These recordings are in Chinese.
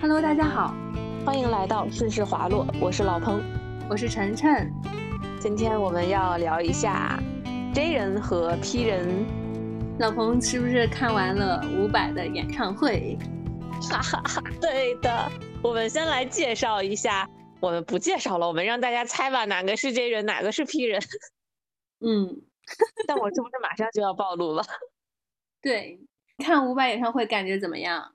Hello，大家好，欢迎来到顺势滑落，我是老彭，我是晨晨。今天我们要聊一下 J 人和 P 人。老彭是不是看完了伍佰的演唱会？哈哈哈，对的。我们先来介绍一下，我们不介绍了，我们让大家猜吧，哪个是 J 人，哪个是 P 人？嗯，但我是不是马上就要暴露了？对，看伍佰演唱会感觉怎么样？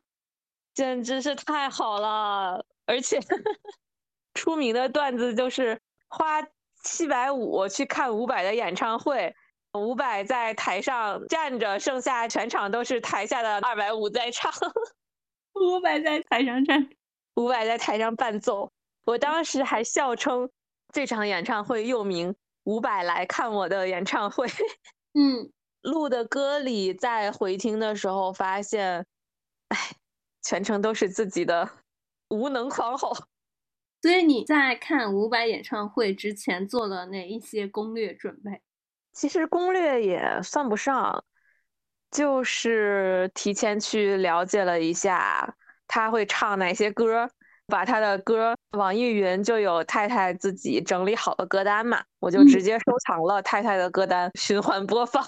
简直是太好了，而且 出名的段子就是花七百五去看伍佰的演唱会，伍佰在台上站着，剩下全场都是台下的二百五在唱。伍佰在台上站，伍佰在台上伴奏。我当时还笑称这场演唱会又名“伍佰来看我的演唱会”。嗯，录的歌里在回听的时候发现，哎，全程都是自己的 无能狂吼。所以你在看伍佰演唱会之前做了哪一些攻略准备？其实攻略也算不上。就是提前去了解了一下他会唱哪些歌，把他的歌，网易云就有太太自己整理好的歌单嘛，我就直接收藏了太太的歌单，循环播放。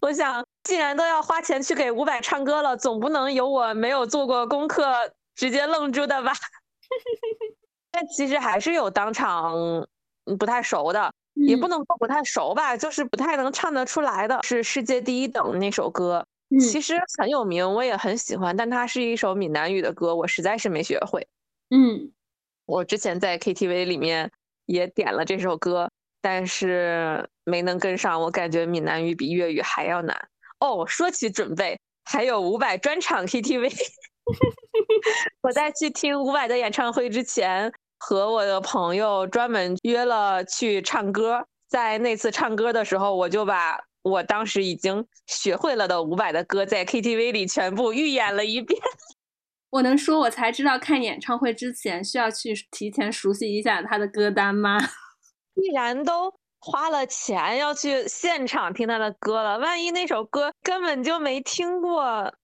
我想，既然都要花钱去给伍佰唱歌了，总不能有我没有做过功课直接愣住的吧？但其实还是有当场不太熟的。也不能说不太熟吧，就是不太能唱得出来的，是世界第一等那首歌，其实很有名，我也很喜欢，但它是一首闽南语的歌，我实在是没学会。嗯，我之前在 KTV 里面也点了这首歌，但是没能跟上，我感觉闽南语比粤语还要难。哦，说起准备，还有伍佰专场 KTV，我在去听伍佰的演唱会之前。和我的朋友专门约了去唱歌，在那次唱歌的时候，我就把我当时已经学会了的伍佰的歌在 KTV 里全部预演了一遍。我能说，我才知道看演唱会之前需要去提前熟悉一下他的歌单吗？既然都花了钱要去现场听他的歌了，万一那首歌根本就没听过，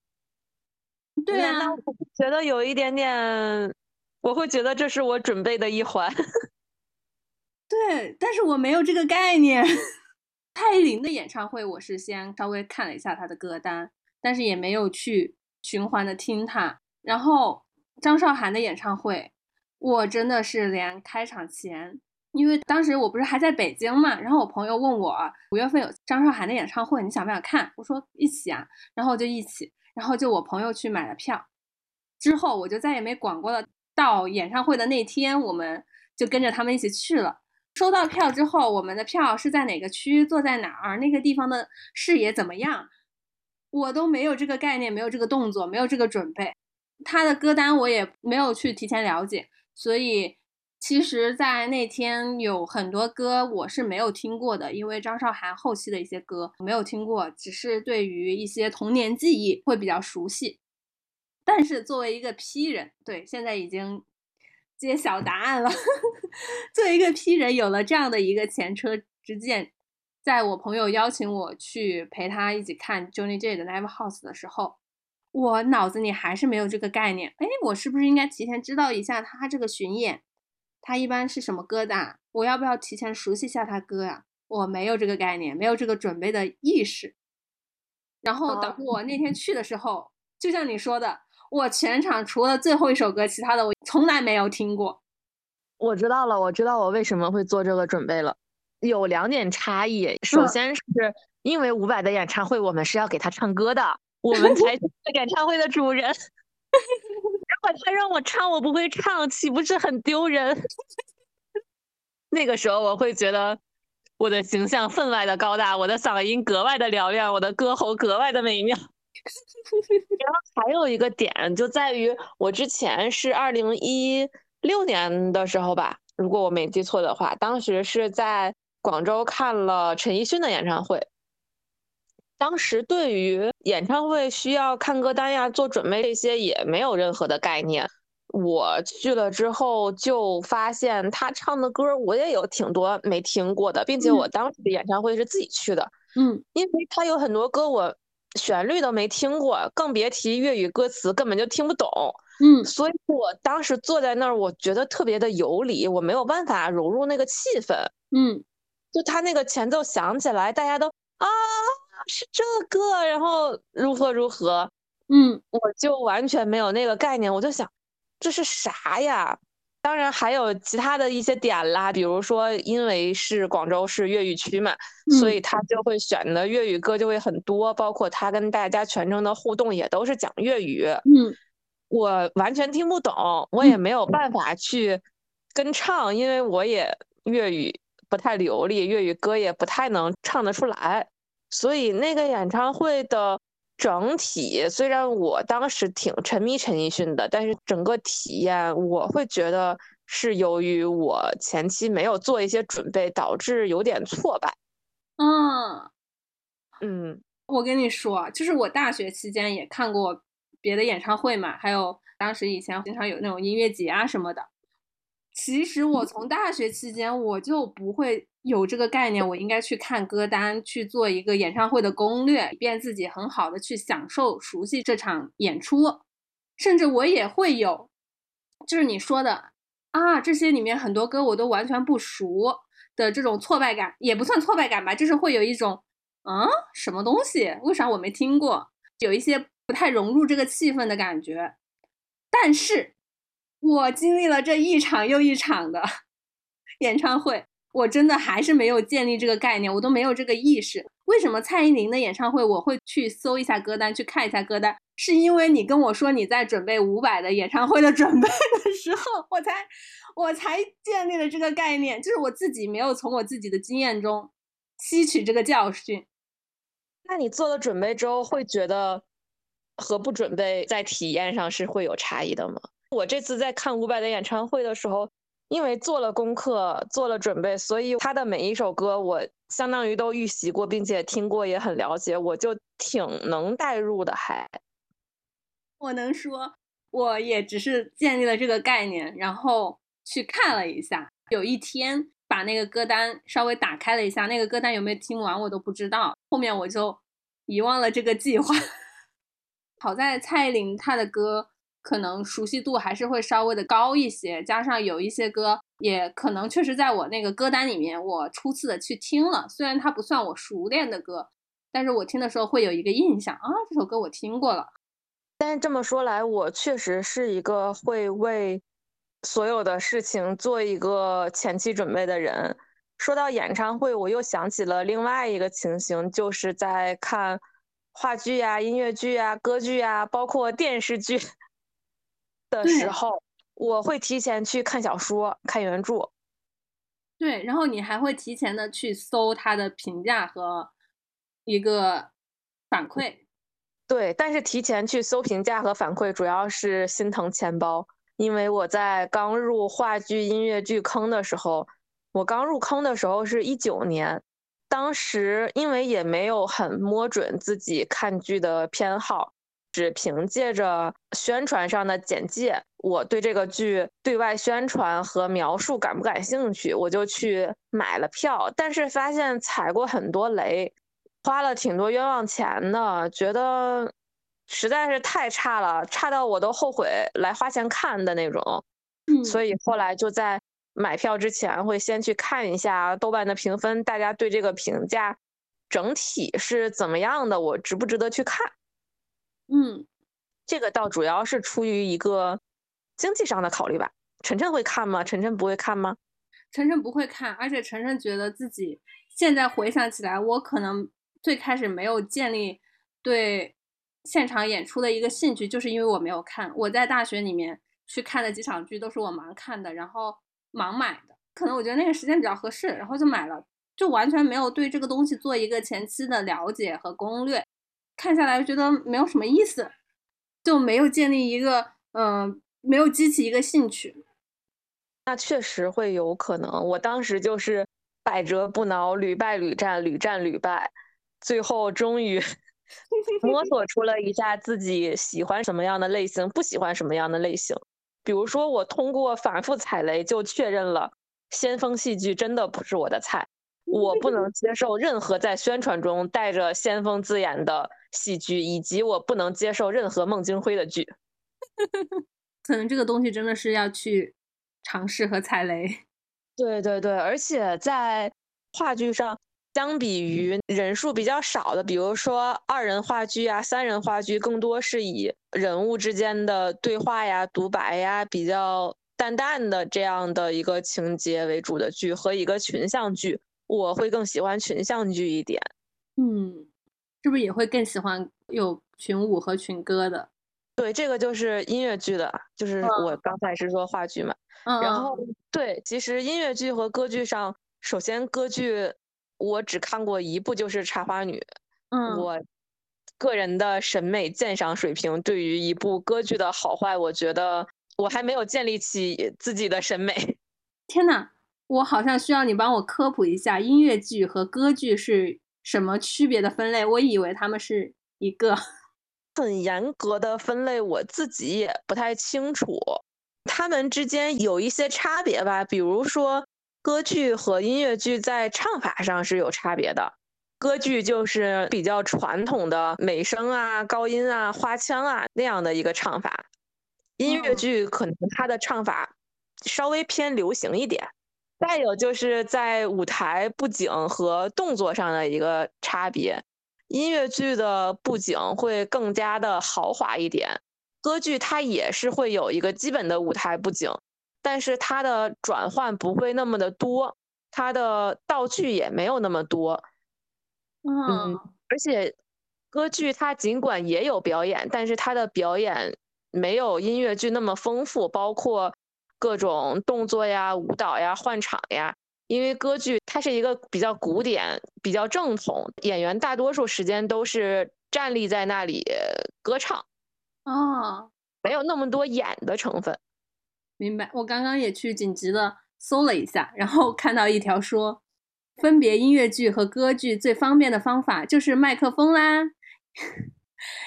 对啊，那我觉得有一点点。我会觉得这是我准备的一环，对，但是我没有这个概念。蔡依林的演唱会，我是先稍微看了一下她的歌单，但是也没有去循环的听她。然后张韶涵的演唱会，我真的是连开场前，因为当时我不是还在北京嘛，然后我朋友问我五月份有张韶涵的演唱会，你想不想看？我说一起啊，然后就一起，然后就我朋友去买了票，之后我就再也没管过了。到演唱会的那天，我们就跟着他们一起去了。收到票之后，我们的票是在哪个区，坐在哪儿，那个地方的视野怎么样，我都没有这个概念，没有这个动作，没有这个准备。他的歌单我也没有去提前了解，所以其实，在那天有很多歌我是没有听过的，因为张韶涵后期的一些歌没有听过，只是对于一些童年记忆会比较熟悉。但是作为一个 P 人，对，现在已经揭晓答案了。作为一个 P 人，有了这样的一个前车之鉴，在我朋友邀请我去陪他一起看 Johnny J 的 Live House 的时候，我脑子里还是没有这个概念。哎，我是不是应该提前知道一下他这个巡演，他一般是什么歌的？我要不要提前熟悉一下他歌呀？我没有这个概念，没有这个准备的意识。然后等我那天去的时候，就像你说的。我全场除了最后一首歌，其他的我从来没有听过。我知道了，我知道我为什么会做这个准备了。有两点差异，首先是因为伍佰的演唱会，我们是要给他唱歌的，我们才是演唱会的主人。他让我唱，我不会唱，岂不是很丢人？那个时候我会觉得我的形象分外的高大，我的嗓音格外的嘹亮，我的歌喉格外的美妙。然后还有一个点就在于，我之前是二零一六年的时候吧，如果我没记错的话，当时是在广州看了陈奕迅的演唱会。当时对于演唱会需要看歌单呀、做准备这些也没有任何的概念。我去了之后就发现他唱的歌我也有挺多没听过的，并且我当时的演唱会是自己去的，嗯，因为他有很多歌我。旋律都没听过，更别提粤语歌词，根本就听不懂。嗯，所以我当时坐在那儿，我觉得特别的游离，我没有办法融入那个气氛。嗯，就他那个前奏响起来，大家都啊是这个，然后如何如何，嗯，我就完全没有那个概念，我就想这是啥呀？当然还有其他的一些点啦，比如说因为是广州市粤语区嘛，所以他就会选的粤语歌就会很多，包括他跟大家全程的互动也都是讲粤语。嗯，我完全听不懂，我也没有办法去跟唱，因为我也粤语不太流利，粤语歌也不太能唱得出来。所以那个演唱会的整体，虽然我当时挺沉迷陈奕迅的，但是整个体验我会觉得是由于我前期没有做一些准备，导致有点挫败。嗯，嗯，我跟你说，就是我大学期间也看过别的演唱会嘛，还有当时以前经常有那种音乐节啊什么的。其实我从大学期间我就不会有这个概念，我应该去看歌单，去做一个演唱会的攻略，以便自己很好的去享受、熟悉这场演出。甚至我也会有，就是你说的啊，这些里面很多歌我都完全不熟的这种挫败感，也不算挫败感吧，就是会有一种，嗯，什么东西？为啥我没听过？有一些不太融入这个气氛的感觉。但是。我经历了这一场又一场的 演唱会，我真的还是没有建立这个概念，我都没有这个意识。为什么蔡依林的演唱会我会去搜一下歌单，去看一下歌单？是因为你跟我说你在准备伍佰的演唱会的准备的时候，我才我才建立了这个概念，就是我自己没有从我自己的经验中吸取这个教训。那你做了准备之后，会觉得和不准备在体验上是会有差异的吗？我这次在看伍佰的演唱会的时候，因为做了功课、做了准备，所以他的每一首歌我相当于都预习过，并且听过，也很了解，我就挺能代入的。还，我能说，我也只是建立了这个概念，然后去看了一下。有一天把那个歌单稍微打开了一下，那个歌单有没有听完我都不知道，后面我就遗忘了这个计划。好在蔡依林她的歌。可能熟悉度还是会稍微的高一些，加上有一些歌也可能确实在我那个歌单里面，我初次的去听了，虽然它不算我熟练的歌，但是我听的时候会有一个印象啊，这首歌我听过了。但是这么说来，我确实是一个会为所有的事情做一个前期准备的人。说到演唱会，我又想起了另外一个情形，就是在看话剧呀、音乐剧呀、歌剧呀，包括电视剧。的时候，我会提前去看小说、看原著。对，然后你还会提前的去搜它的评价和一个反馈。对，但是提前去搜评价和反馈，主要是心疼钱包。因为我在刚入话剧、音乐剧坑的时候，我刚入坑的时候是一九年，当时因为也没有很摸准自己看剧的偏好。只凭借着宣传上的简介，我对这个剧对外宣传和描述感不感兴趣，我就去买了票。但是发现踩过很多雷，花了挺多冤枉钱的，觉得实在是太差了，差到我都后悔来花钱看的那种。所以后来就在买票之前会先去看一下豆瓣的评分，大家对这个评价整体是怎么样的，我值不值得去看。嗯，这个倒主要是出于一个经济上的考虑吧。晨晨会看吗？晨晨不会看吗？晨晨不会看，而且晨晨觉得自己现在回想起来，我可能最开始没有建立对现场演出的一个兴趣，就是因为我没有看。我在大学里面去看的几场剧都是我盲看的，然后盲买的。可能我觉得那个时间比较合适，然后就买了，就完全没有对这个东西做一个前期的了解和攻略。看下来觉得没有什么意思，就没有建立一个嗯，没有激起一个兴趣。那确实会有可能，我当时就是百折不挠，屡败屡战，屡战屡败，最后终于 摸索出了一下自己喜欢什么样的类型，不喜欢什么样的类型。比如说，我通过反复踩雷就确认了先锋戏剧真的不是我的菜，我不能接受任何在宣传中带着先锋字眼的。戏剧以及我不能接受任何孟京辉的剧，可能这个东西真的是要去尝试和踩雷。对对对，而且在话剧上，相比于人数比较少的，比如说二人话剧啊、三人话剧，更多是以人物之间的对话呀、独白呀，比较淡淡的这样的一个情节为主的剧，和一个群像剧，我会更喜欢群像剧一点。嗯，是不是也会更喜欢有群舞和群歌的？对，这个就是音乐剧的，就是我刚才是说话剧嘛。然后对，其实音乐剧和歌剧上，首先歌剧我只看过一部，就是《茶花女》。嗯，我个人的审美鉴赏水平，对于一部歌剧的好坏，我觉得我还没有建立起自己的审美。天呐，我好像需要你帮我科普一下音乐剧和歌剧是什么区别的分类。我以为他们是一个 很严格的分类，我自己也不太清楚。他们之间有一些差别吧，比如说歌剧和音乐剧在唱法上是有差别的。歌剧就是比较传统的美声啊、高音啊、花腔啊那样的一个唱法，音乐剧可能它的唱法稍微偏流行一点。再有就是在舞台布景和动作上的一个差别，音乐剧的布景会更加的豪华一点。歌剧它也是会有一个基本的舞台布景，但是它的转换不会那么的多，它的道具也没有那么多。嗯，而且歌剧它尽管也有表演，但是它的表演没有音乐剧那么丰富，包括各种动作呀、舞蹈呀、换场呀。因为歌剧它是一个比较古典、比较正统，演员大多数时间都是站立在那里歌唱。哦，没有那么多演的成分，明白。我刚刚也去紧急的搜了一下，然后看到一条说，分别音乐剧和歌剧最方便的方法就是麦克风啦。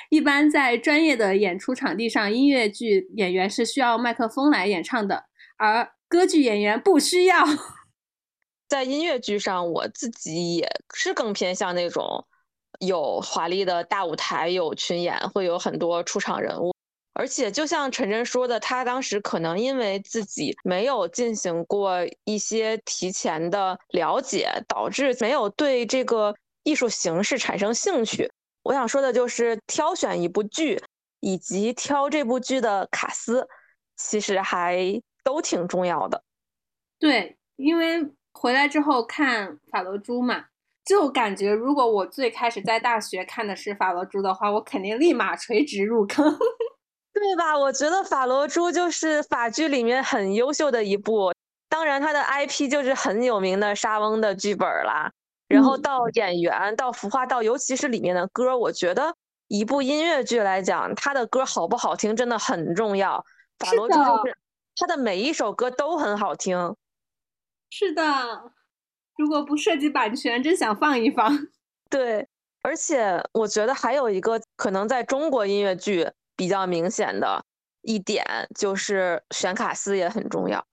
一般在专业的演出场地上，音乐剧演员是需要麦克风来演唱的，而歌剧演员不需要。在音乐剧上，我自己也是更偏向那种。有华丽的大舞台，有群演，会有很多出场人物。而且，就像陈真说的，他当时可能因为自己没有进行过一些提前的了解，导致没有对这个艺术形式产生兴趣。我想说的就是，挑选一部剧以及挑这部剧的卡司，其实还都挺重要的。对，因为回来之后看法罗珠嘛。就感觉，如果我最开始在大学看的是《法罗珠》的话，我肯定立马垂直入坑，对吧？我觉得《法罗珠》就是法剧里面很优秀的一部，当然它的 IP 就是很有名的莎翁的剧本啦。然后到演员，到服化道，尤其是里面的歌，我觉得一部音乐剧来讲，它的歌好不好听真的很重要。法罗珠就是它的每一首歌都很好听。是的。如果不涉及版权，真想放一放。对，而且我觉得还有一个可能在中国音乐剧比较明显的一点，就是选卡司也很重要。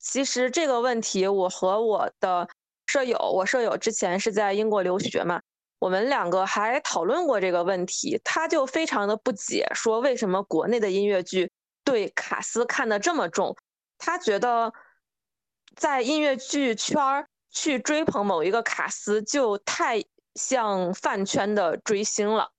其实这个问题，我和我的舍友，我舍友之前是在英国留学嘛，我们两个还讨论过这个问题。他就非常的不解，说为什么国内的音乐剧对卡斯看得这么重？他觉得在音乐剧圈儿。去追捧某一个卡斯就太像饭圈的追星了，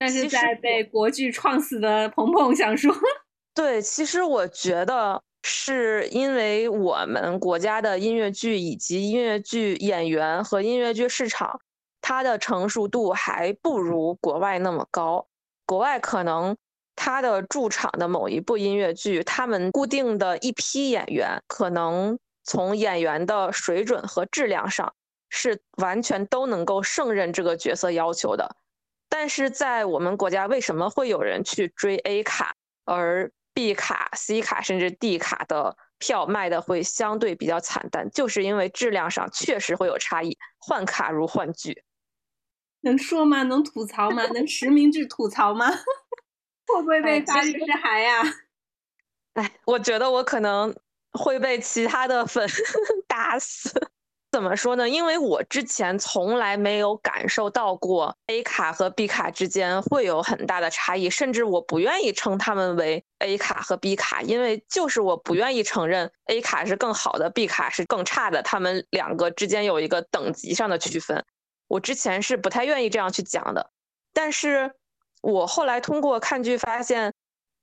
那是在被国剧创死的鹏鹏想说，对，其实我觉得是因为我们国家的音乐剧以及音乐剧演员和音乐剧市场，它的成熟度还不如国外那么高。国外可能它的驻场的某一部音乐剧，他们固定的一批演员可能。从演员的水准和质量上，是完全都能够胜任这个角色要求的。但是在我们国家，为什么会有人去追 A 卡，而 B 卡、C 卡甚至 D 卡的票卖的会相对比较惨淡？就是因为质量上确实会有差异，换卡如换剧。能说吗？能吐槽吗？能实名制吐槽吗？会不会被发律师函呀？哎，我觉得我可能。会被其他的粉 打死。怎么说呢？因为我之前从来没有感受到过 A 卡和 B 卡之间会有很大的差异，甚至我不愿意称它们为 A 卡和 B 卡，因为就是我不愿意承认 A 卡是更好的，B 卡是更差的，他们两个之间有一个等级上的区分。我之前是不太愿意这样去讲的，但是我后来通过看剧发现，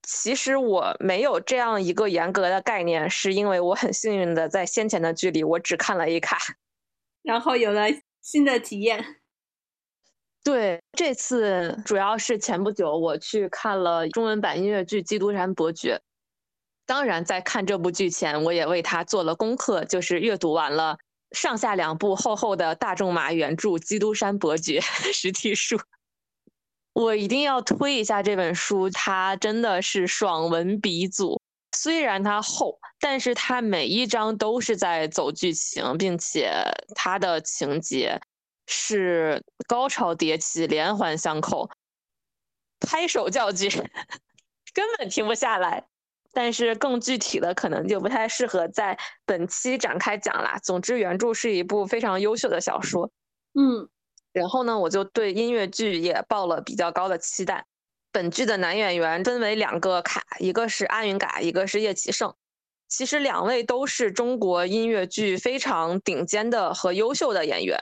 其实我没有这样一个严格的概念，是因为我很幸运的在先前的剧里我只看了一卡。然后有了新的体验。对，这次主要是前不久我去看了中文版音乐剧《基督山伯爵》。当然，在看这部剧前，我也为他做了功课，就是阅读完了上下两部厚厚的大仲马原著《基督山伯爵》实体书。我一定要推一下这本书，它真的是爽文鼻祖。虽然它厚，但是它每一章都是在走剧情，并且它的情节是高潮迭起、连环相扣，拍手叫绝，根本停不下来。但是更具体的可能就不太适合在本期展开讲啦。总之，原著是一部非常优秀的小说。嗯，然后呢，我就对音乐剧也抱了比较高的期待。本剧的男演员分为两个卡，一个是阿云嘎，一个是叶启胜。其实两位都是中国音乐剧非常顶尖的和优秀的演员。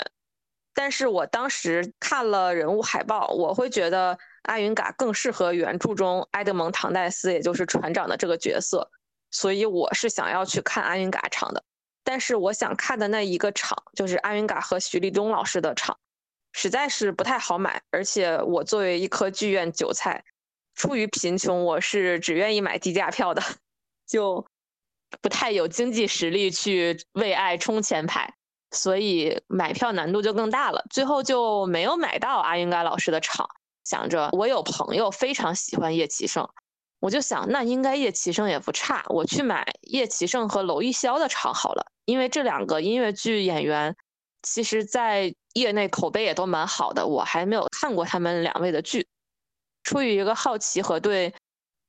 但是我当时看了人物海报，我会觉得阿云嘎更适合原著中埃德蒙·唐戴斯，也就是船长的这个角色。所以我是想要去看阿云嘎唱的。但是我想看的那一个场，就是阿云嘎和徐立东老师的场。实在是不太好买，而且我作为一颗剧院韭菜，出于贫穷，我是只愿意买低价票的，就不太有经济实力去为爱冲前排，所以买票难度就更大了。最后就没有买到阿云嘎老师的场，想着我有朋友非常喜欢叶启胜，我就想那应该叶启胜也不差，我去买叶启胜和娄艺潇的场好了，因为这两个音乐剧演员。其实，在业内口碑也都蛮好的。我还没有看过他们两位的剧，出于一个好奇和对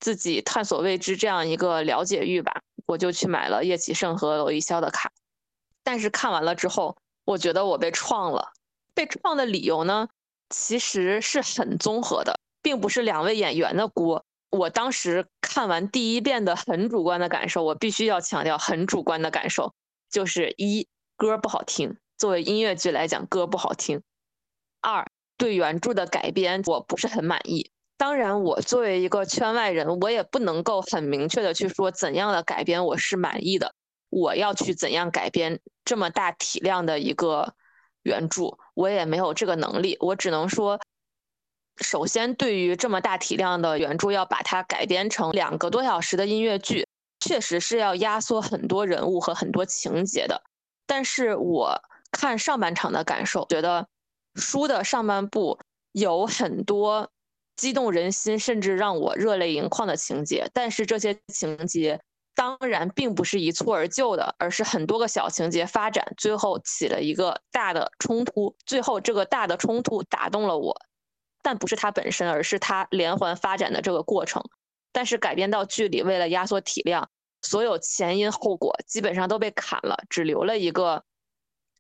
自己探索未知这样一个了解欲吧，我就去买了叶启胜和娄艺潇的卡。但是看完了之后，我觉得我被创了。被创的理由呢，其实是很综合的，并不是两位演员的锅。我当时看完第一遍的很主观的感受，我必须要强调很主观的感受，就是一歌不好听。作为音乐剧来讲，歌不好听。二，对原著的改编我不是很满意。当然，我作为一个圈外人，我也不能够很明确的去说怎样的改编我是满意的。我要去怎样改编这么大体量的一个原著，我也没有这个能力。我只能说，首先，对于这么大体量的原著，要把它改编成两个多小时的音乐剧，确实是要压缩很多人物和很多情节的。但是我。看上半场的感受，觉得书的上半部有很多激动人心，甚至让我热泪盈眶的情节。但是这些情节当然并不是一蹴而就的，而是很多个小情节发展，最后起了一个大的冲突。最后这个大的冲突打动了我，但不是它本身，而是它连环发展的这个过程。但是改编到剧里，为了压缩体量，所有前因后果基本上都被砍了，只留了一个。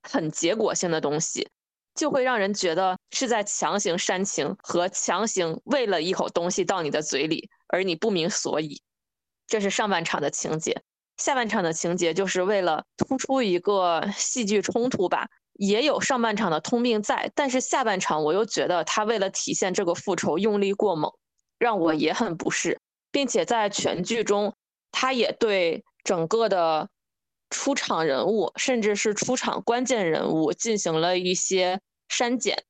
很结果性的东西，就会让人觉得是在强行煽情和强行喂了一口东西到你的嘴里，而你不明所以。这是上半场的情节，下半场的情节就是为了突出一个戏剧冲突吧，也有上半场的通病在，但是下半场我又觉得他为了体现这个复仇用力过猛，让我也很不适，并且在全剧中，他也对整个的。出场人物，甚至是出场关键人物，进行了一些删减。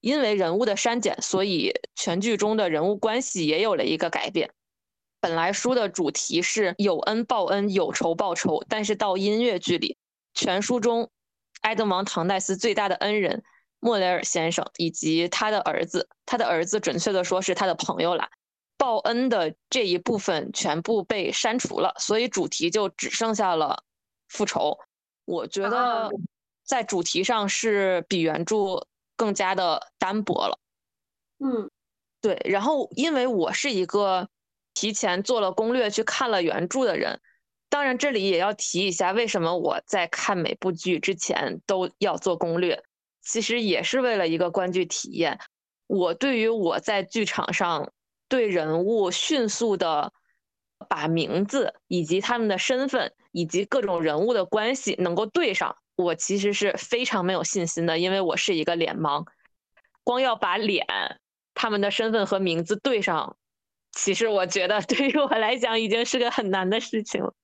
因为人物的删减，所以全剧中的人物关系也有了一个改变。本来书的主题是有恩报恩，有仇报仇，但是到音乐剧里，全书中埃德蒙·唐戴斯最大的恩人莫雷尔先生以及他的儿子，他的儿子准确的说是他的朋友啦。报恩的这一部分全部被删除了，所以主题就只剩下了。复仇，我觉得在主题上是比原著更加的单薄了。嗯，对。然后，因为我是一个提前做了攻略去看了原著的人，当然，这里也要提一下，为什么我在看每部剧之前都要做攻略，其实也是为了一个观剧体验。我对于我在剧场上对人物迅速的把名字以及他们的身份以及各种人物的关系能够对上，我其实是非常没有信心的，因为我是一个脸盲，光要把脸、他们的身份和名字对上，其实我觉得 对于我来讲已经是个很难的事情了。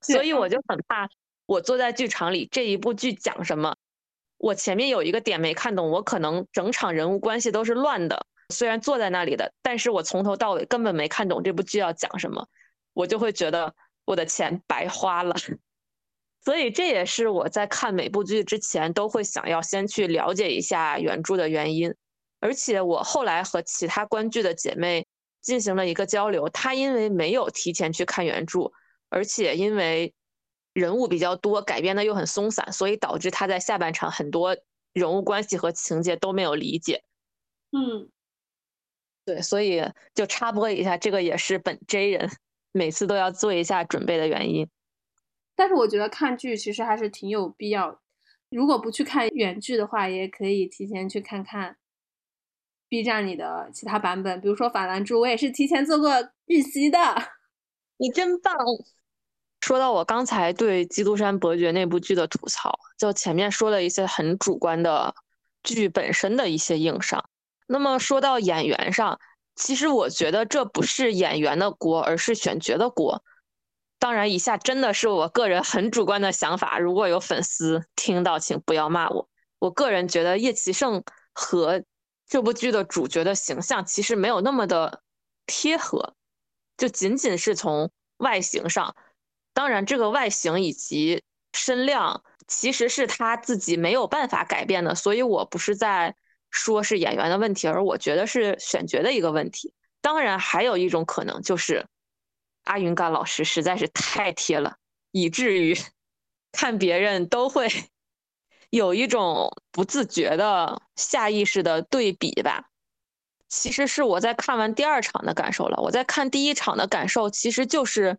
所以我就很怕，我坐在剧场里，这一部剧讲什么，我前面有一个点没看懂，我可能整场人物关系都是乱的。虽然坐在那里的，但是我从头到尾根本没看懂这部剧要讲什么，我就会觉得我的钱白花了。所以这也是我在看每部剧之前都会想要先去了解一下原著的原因。而且我后来和其他观剧的姐妹进行了一个交流，她因为没有提前去看原著。而且因为人物比较多，改编的又很松散，所以导致她在下半场很多人物关系和情节都没有理解。嗯，对，所以就插播一下，这个也是本 J 人每次都要做一下准备的原因。但是我觉得看剧其实还是挺有必要，如果不去看原剧的话，也可以提前去看看 B 站里的其他版本，比如说《法兰珠》，我也是提前做过预习的。你真棒！说到我刚才对《基督山伯爵》那部剧的吐槽，就前面说了一些很主观的剧本身的一些硬伤。那么说到演员上，其实我觉得这不是演员的锅，而是选角的锅。当然，以下真的是我个人很主观的想法，如果有粉丝听到，请不要骂我。我个人觉得叶奇胜和这部剧的主角的形象其实没有那么的贴合，就仅仅是从外形上。当然，这个外形以及身量其实是他自己没有办法改变的，所以我不是在说是演员的问题，而我觉得是选角的一个问题。当然，还有一种可能就是阿云嘎老师实在是太贴了，以至于 看别人都会有一种不自觉的下意识的对比吧。其实是我在看完第二场的感受了，我在看第一场的感受其实就是。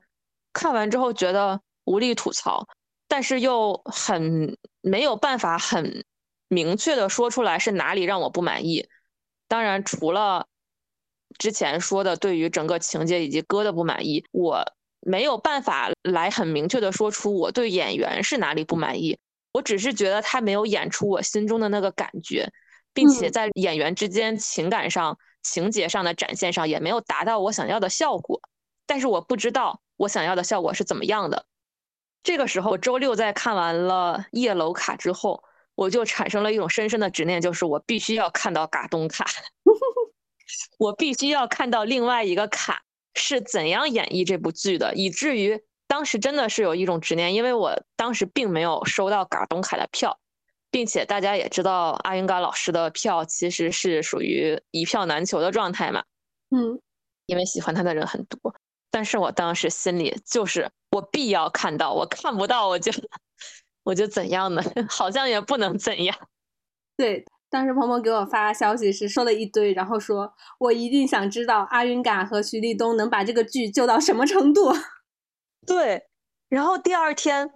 看完之后觉得无力吐槽，但是又很没有办法很明确的说出来是哪里让我不满意。当然，除了之前说的对于整个情节以及歌的不满意，我没有办法来很明确的说出我对演员是哪里不满意。我只是觉得他没有演出我心中的那个感觉，并且在演员之间情感上、情节上的展现上也没有达到我想要的效果。但是我不知道。我想要的效果是怎么样的？这个时候，周六在看完了夜楼卡之后，我就产生了一种深深的执念，就是我必须要看到嘎东卡，我必须要看到另外一个卡是怎样演绎这部剧的，以至于当时真的是有一种执念，因为我当时并没有收到嘎东卡的票，并且大家也知道阿云嘎老师的票其实是属于一票难求的状态嘛，嗯，因为喜欢他的人很多。但是我当时心里就是我必要看到，我看不到我就我就怎样呢？好像也不能怎样。对，当时鹏鹏给我发消息是说了一堆，然后说我一定想知道阿云嘎和徐立东能把这个剧救到什么程度。对，然后第二天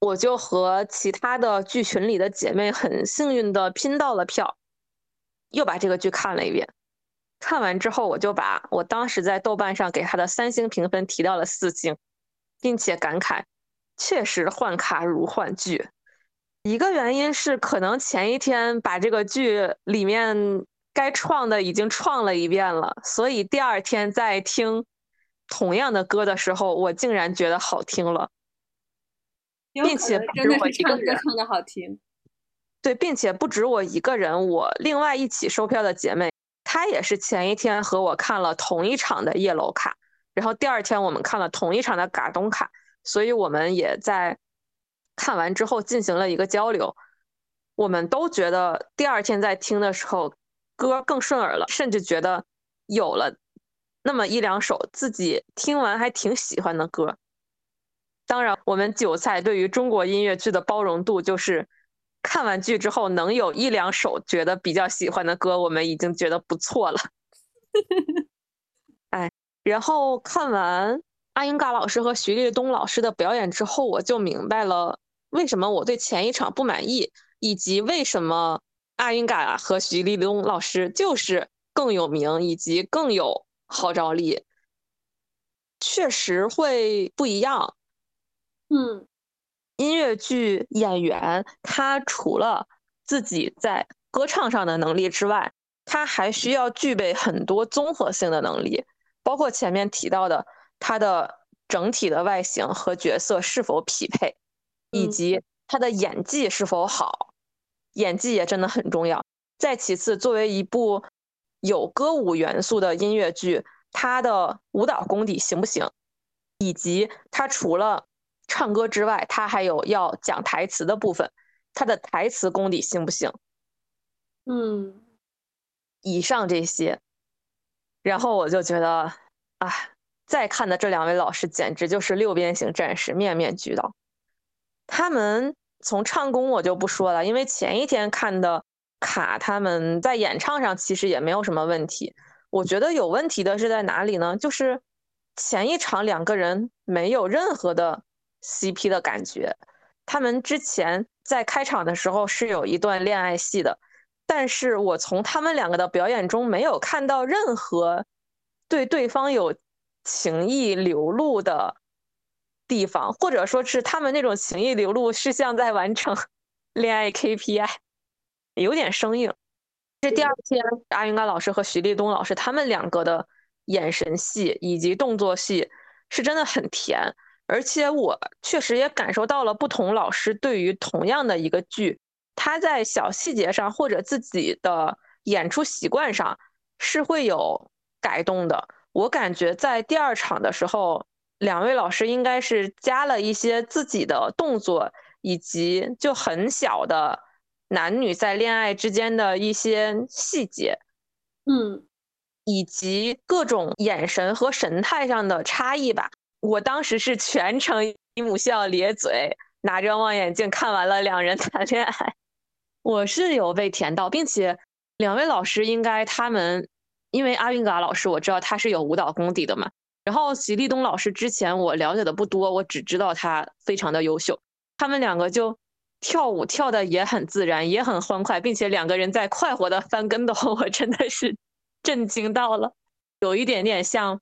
我就和其他的剧群里的姐妹很幸运的拼到了票，又把这个剧看了一遍。看完之后，我就把我当时在豆瓣上给他的三星评分提到了四星，并且感慨，确实换卡如换剧。一个原因是可能前一天把这个剧里面该创的已经创了一遍了，所以第二天在听同样的歌的时候，我竟然觉得好听了，并且真的是唱歌唱的好听。对，并且不止我一个人，我另外一起售票的姐妹。她也是前一天和我看了同一场的夜楼卡，然后第二天我们看了同一场的嘎东卡，所以我们也在看完之后进行了一个交流。我们都觉得第二天在听的时候歌更顺耳了，甚至觉得有了那么一两首自己听完还挺喜欢的歌。当然，我们韭菜对于中国音乐剧的包容度就是。看完剧之后，能有一两首觉得比较喜欢的歌，我们已经觉得不错了。哎，然后看完阿英嘎老师和徐立东老师的表演之后，我就明白了为什么我对前一场不满意，以及为什么阿英嘎和徐立东老师就是更有名以及更有号召力，确实会不一样。嗯，音乐剧演员他除了自己在歌唱上的能力之外，他还需要具备很多综合性的能力，包括前面提到的。他的整体的外形和角色是否匹配，以及他的演技是否好，演技也真的很重要。再其次，作为一部有歌舞元素的音乐剧，他的舞蹈功底行不行？以及他除了唱歌之外，他还有要讲台词的部分，他的台词功底行不行？嗯，以上这些，然后我就觉得，啊。再看的这两位老师简直就是六边形战士，面面俱到。他们从唱功我就不说了，因为前一天看的卡他们在演唱上其实也没有什么问题。我觉得有问题的是在哪里呢？就是前一场两个人没有任何的 CP 的感觉。他们之前在开场的时候是有一段恋爱戏的，但是我从他们两个的表演中没有看到任何对对方有。情意流露的地方，或者说是他们那种情意流露是像在完成 恋爱 KPI，有点生硬。这第二天，阿云嘎老师和徐立东老师他们两个的眼神戏以及动作戏是真的很甜，而且我确实也感受到了不同老师对于同样的一个剧，他在小细节上或者自己的演出习惯上是会有改动的。我感觉在第二场的时候，两位老师应该是加了一些自己的动作，以及就很小的男女在恋爱之间的一些细节，嗯，以及各种眼神和神态上的差异吧。我当时是全程姨母笑咧嘴，拿着望远镜看完了两人谈恋爱，我是有被甜到，并且两位老师应该他们。因为阿云嘎老师，我知道他是有舞蹈功底的嘛。然后徐立东老师之前我了解的不多，我只知道他非常的优秀。他们两个就跳舞跳的也很自然，也很欢快，并且两个人在快活的翻跟斗，我真的是震惊到了，有一点点像。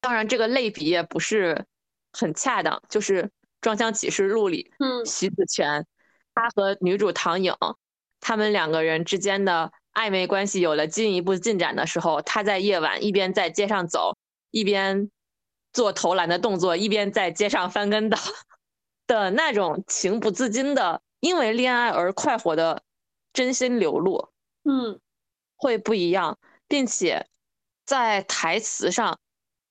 当然这个类比也不是很恰当，就是《装腔启示录》里，嗯，徐子泉他和女主唐颖他们两个人之间的。暧昧关系有了进一步进展的时候，他在夜晚一边在街上走，一边做投篮的动作，一边在街上翻跟斗 的那种情不自禁的因为恋爱而快活的真心流露，嗯，会不一样，并且在台词上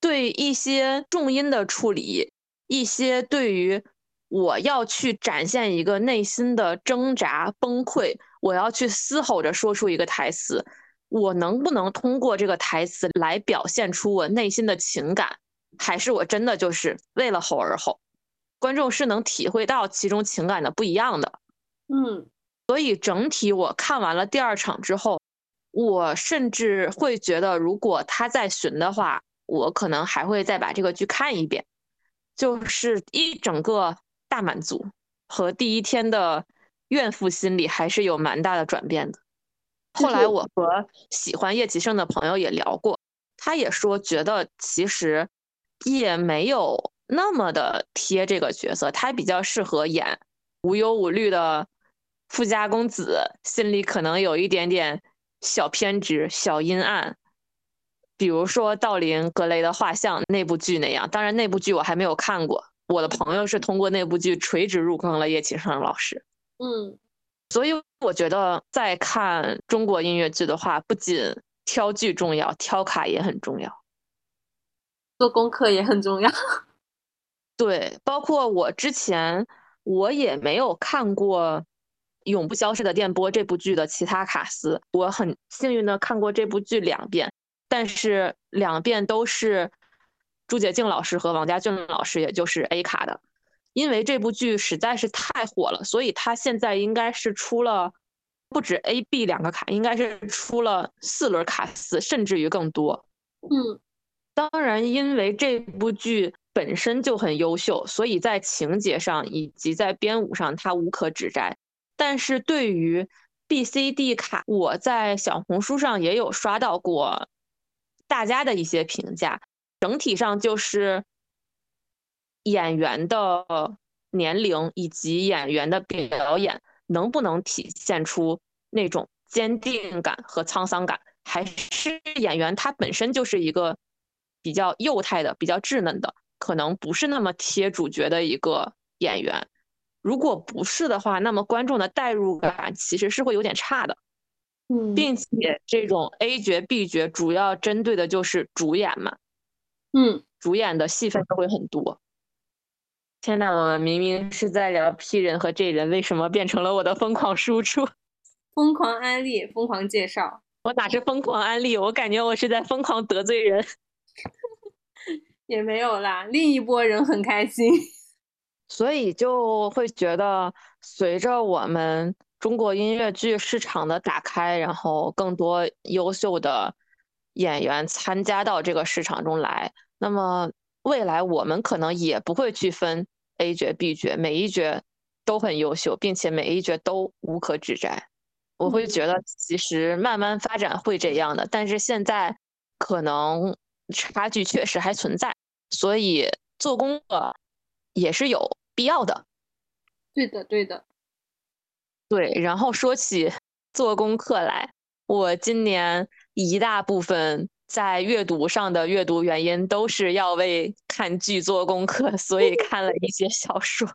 对一些重音的处理，一些对于我要去展现一个内心的挣扎崩溃。我要去嘶吼着说出一个台词，我能不能通过这个台词来表现出我内心的情感，还是我真的就是为了吼而吼？观众是能体会到其中情感的不一样的。嗯，所以整体我看完了第二场之后，我甚至会觉得，如果他再巡的话，我可能还会再把这个剧看一遍，就是一整个大满足和第一天的。怨妇心理还是有蛮大的转变的。后来我和喜欢叶启胜的朋友也聊过，他也说觉得其实也没有那么的贴这个角色，他比较适合演无忧无虑的富家公子，心里可能有一点点小偏执、小阴暗，比如说道林格雷的画像那部剧那样。当然那部剧我还没有看过，我的朋友是通过那部剧垂直入坑了叶启胜老师。嗯，所以我觉得在看中国音乐剧的话，不仅挑剧重要，挑卡也很重要，做功课也很重要。对，包括我之前我也没有看过《永不消失的电波》这部剧的其他卡司，我很幸运的看过这部剧两遍，但是两遍都是朱洁静老师和王家俊老师，也就是 A 卡的。因为这部剧实在是太火了，所以他现在应该是出了不止 A、B 两个卡，应该是出了四轮卡司，甚至于更多。嗯，当然，因为这部剧本身就很优秀，所以在情节上以及在编舞上它无可指摘。但是对于 B、C、D 卡，我在小红书上也有刷到过大家的一些评价，整体上就是演员的年龄以及演员的表演能不能体现出那种坚定感和沧桑感，还是演员他本身就是一个比较幼态的、比较稚嫩的，可能不是那么贴主角的一个演员。如果不是的话，那么观众的代入感其实是会有点差的。嗯，并且这种 A 角 B 角主要针对的就是主演嘛，嗯，主演的戏份都会很多。天呐，我们明明是在聊 P 人和 J 人，为什么变成了我的疯狂输出？疯狂安利，疯狂介绍。我哪是疯狂安利？我感觉我是在疯狂得罪人。也没有啦，另一波人很开心。所以就会觉得，随着我们中国音乐剧市场的打开，然后更多优秀的演员参加到这个市场中来，那么未来我们可能也不会去分 A 角 B 角，每一角都很优秀，并且每一角都无可指摘。我会觉得，其实慢慢发展会这样的，但是现在可能差距确实还存在，所以做功课。也是有必要的，对的，对的，对。然后说起做功课来，我今年一大部分在阅读上的阅读原因都是要为看剧做功课，所以看了一些小说。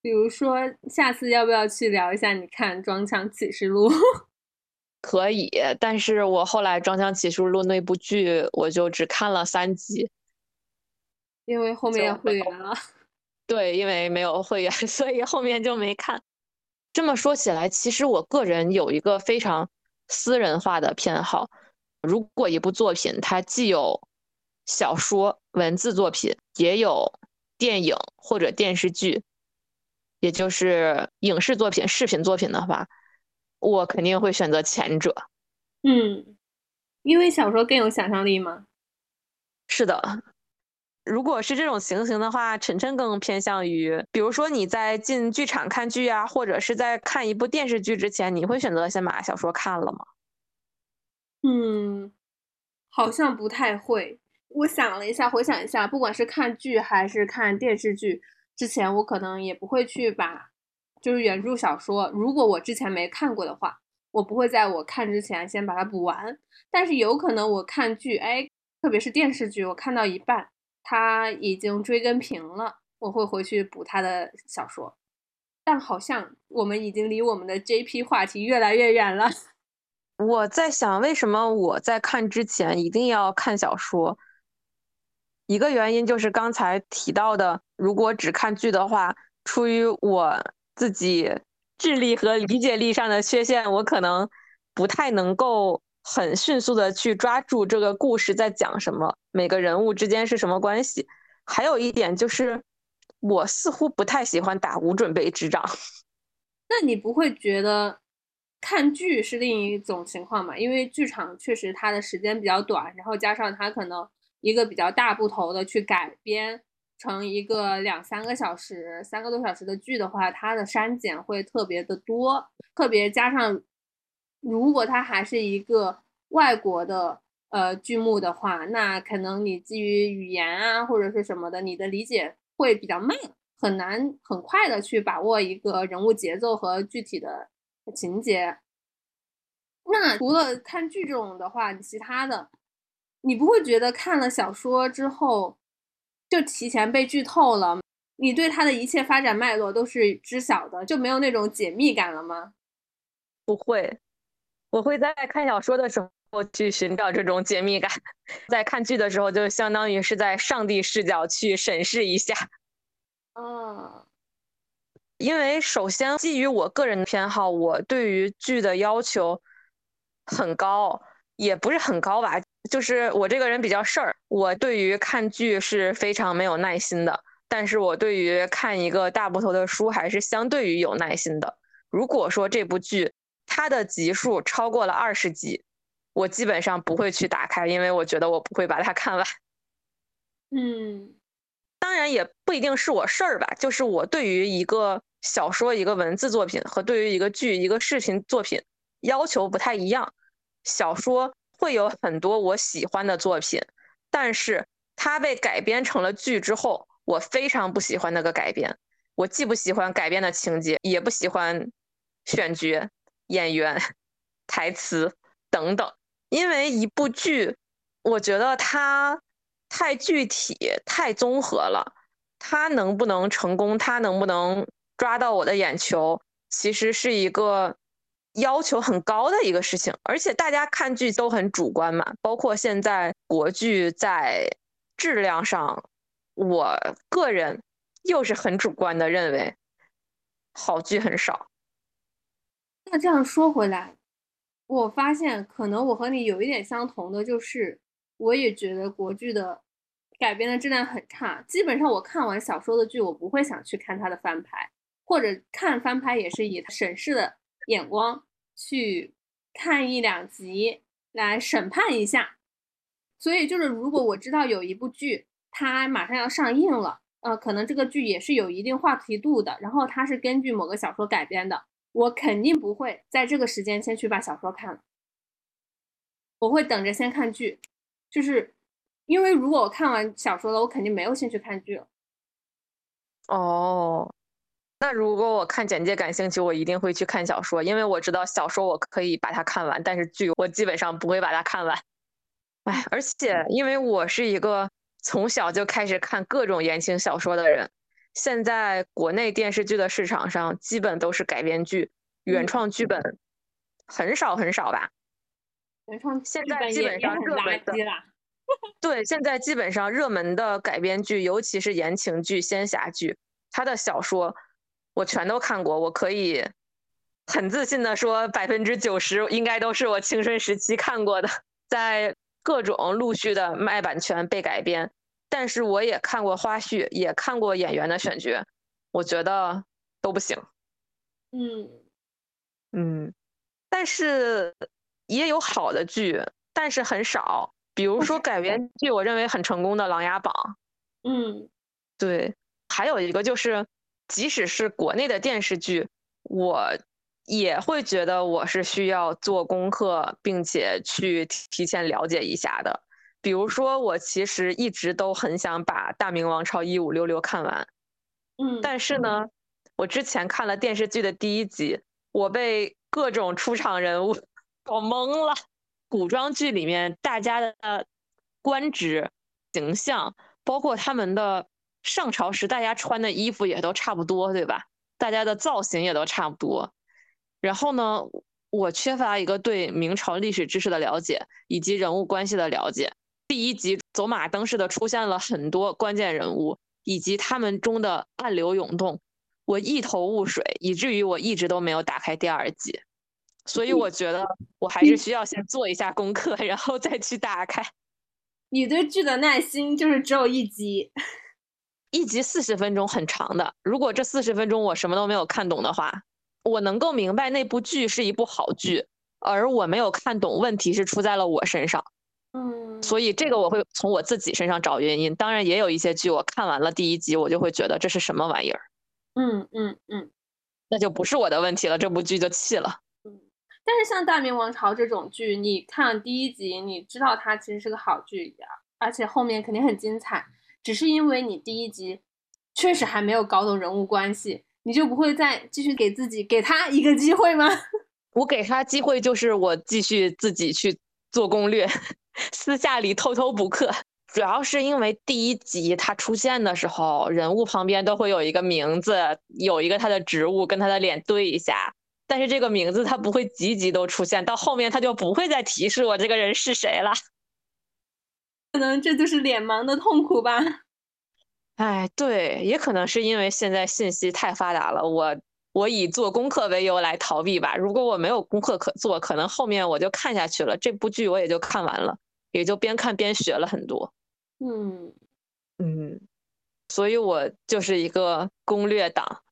比如说，下次要不要去聊一下你看《装腔启示录》？可以，但是我后来《装腔启示录》那部剧，我就只看了三集，因为后面要会员了。对，因为没有会员，所以后面就没看。这么说起来，其实我个人有一个非常私人化的偏好：如果一部作品它既有小说文字作品，也有电影或者电视剧，也就是影视作品、视频作品的话，我肯定会选择前者。嗯，因为小说更有想象力吗？是的。如果是这种情形的话，晨晨更偏向于，比如说你在进剧场看剧啊，或者是在看一部电视剧之前，你会选择先把小说看了吗？嗯，好像不太会。我想了一下，回想一下，不管是看剧还是看电视剧之前，我可能也不会去把就是原著小说，如果我之前没看过的话，我不会在我看之前先把它补完。但是有可能我看剧，哎，特别是电视剧，我看到一半。他已经追更平了，我会回去补他的小说，但好像我们已经离我们的 JP 话题越来越远了。我在想，为什么我在看之前一定要看小说？一个原因就是刚才提到的，如果只看剧的话，出于我自己智力和理解力上的缺陷，我可能不太能够。很迅速的去抓住这个故事在讲什么，每个人物之间是什么关系。还有一点就是，我似乎不太喜欢打无准备之仗。那你不会觉得看剧是另一种情况嘛？因为剧场确实它的时间比较短，然后加上它可能一个比较大部头的去改编成一个两三个小时、三个多小时的剧的话，它的删减会特别的多，特别加上。如果它还是一个外国的呃剧目的话，那可能你基于语言啊或者是什么的，你的理解会比较慢，很难很快的去把握一个人物节奏和具体的情节。那除了看剧这种的话，其他的你不会觉得看了小说之后就提前被剧透了？你对它的一切发展脉络都是知晓的，就没有那种解密感了吗？不会。我会在看小说的时候去寻找这种解密感，在看剧的时候就相当于是在上帝视角去审视一下。嗯，因为首先基于我个人的偏好，我对于剧的要求很高，也不是很高吧，就是我这个人比较事儿，我对于看剧是非常没有耐心的。但是我对于看一个大部头的书还是相对于有耐心的。如果说这部剧，它的集数超过了二十集，我基本上不会去打开，因为我觉得我不会把它看完。嗯，当然也不一定是我事儿吧，就是我对于一个小说、一个文字作品和对于一个剧、一个视频作品要求不太一样。小说会有很多我喜欢的作品，但是它被改编成了剧之后，我非常不喜欢那个改编。我既不喜欢改编的情节，也不喜欢选角、演员、台词等等，因为一部剧，我觉得它太具体、太综合了，它能不能成功，它能不能抓到我的眼球，其实是一个要求很高的一个事情。而且大家看剧都很主观嘛，包括现在国剧在质量上，我个人。又是很主观的认为，好剧很少。那这样说回来，我发现可能我和你有一点相同的，就是我也觉得国剧的改编的质量很差。基本上我看完小说的剧，我不会想去看它的翻拍，或者看翻拍也是以审视的眼光去看一两集来审判一下。所以就是如果我知道有一部剧它马上要上映了。呃，可能这个剧也是有一定话题度的，然后它是根据某个小说改编的，我肯定不会在这个时间先去把小说看了，我会等着先看剧，就是因为如果我看完小说了，我肯定没有兴趣看剧了。哦，那如果我看简介感兴趣，我一定会去看小说，因为我知道小说我可以把它看完，但是剧我基本上不会把它看完。哎，而且因为我是一个。从小就开始看各种言情小说的人，现在国内电视剧的市场上基本都是改编剧，原创剧本很少很少吧。原创现在基本上热门的，对，现在基本上热门的改编剧，尤其是言情剧、仙侠剧，它的小说我全都看过，我可以很自信的说，百分之九十应该都是我青春时期看过的，在各种陆续的卖版权被改编。但是我也看过花絮，也看过演员的选角，我觉得都不行。嗯嗯，但是也有好的剧，但是很少。比如说改编剧，我认为很成功的《琅琊榜》。嗯，对。还有一个就是，即使是国内的电视剧，我也会觉得我是需要做功课，并且去提前了解一下的。比如说，我其实一直都很想把《大明王朝一五六六》看完，嗯，但是呢，我之前看了电视剧的第一集，我被各种出场人物 搞懵了。古装剧里面大家的官职、形象，包括他们的上朝时大家穿的衣服也都差不多，对吧？大家的造型也都差不多。然后呢，我缺乏一个对明朝历史知识的了解，以及人物关系的了解。第一集走马灯似的出现了很多关键人物，以及他们中的暗流涌动，我一头雾水，以至于我一直都没有打开第二集。所以我觉得我还是需要先做一下功课，然后再去打开。你对剧的耐心就是只有一集，一集四十分钟很长的。如果这四十分钟我什么都没有看懂的话，我能够明白那部剧是一部好剧，而我没有看懂，问题是出在了我身上。嗯，所以这个我会从我自己身上找原因。当然，也有一些剧我看完了第一集，我就会觉得这是什么玩意儿。嗯嗯嗯，那就不是我的问题了，这部剧就弃了。嗯，但是像《大明王朝》这种剧，你看第一集，你知道它其实是个好剧呀，而且后面肯定很精彩。只是因为你第一集确实还没有搞懂人物关系，你就不会再继续给自己给他一个机会吗？我给他机会就是我继续自己去做攻略。私下里偷偷补课，主要是因为第一集他出现的时候，人物旁边都会有一个名字，有一个他的职务跟他的脸对一下。但是这个名字他不会集集都出现，到后面他就不会再提示我这个人是谁了。可能这就是脸盲的痛苦吧。哎，对，也可能是因为现在信息太发达了，我。我以做功课为由来逃避吧。如果我没有功课可做，可能后面我就看下去了，这部剧我也就看完了，也就边看边学了很多。嗯嗯，所以我就是一个攻略党。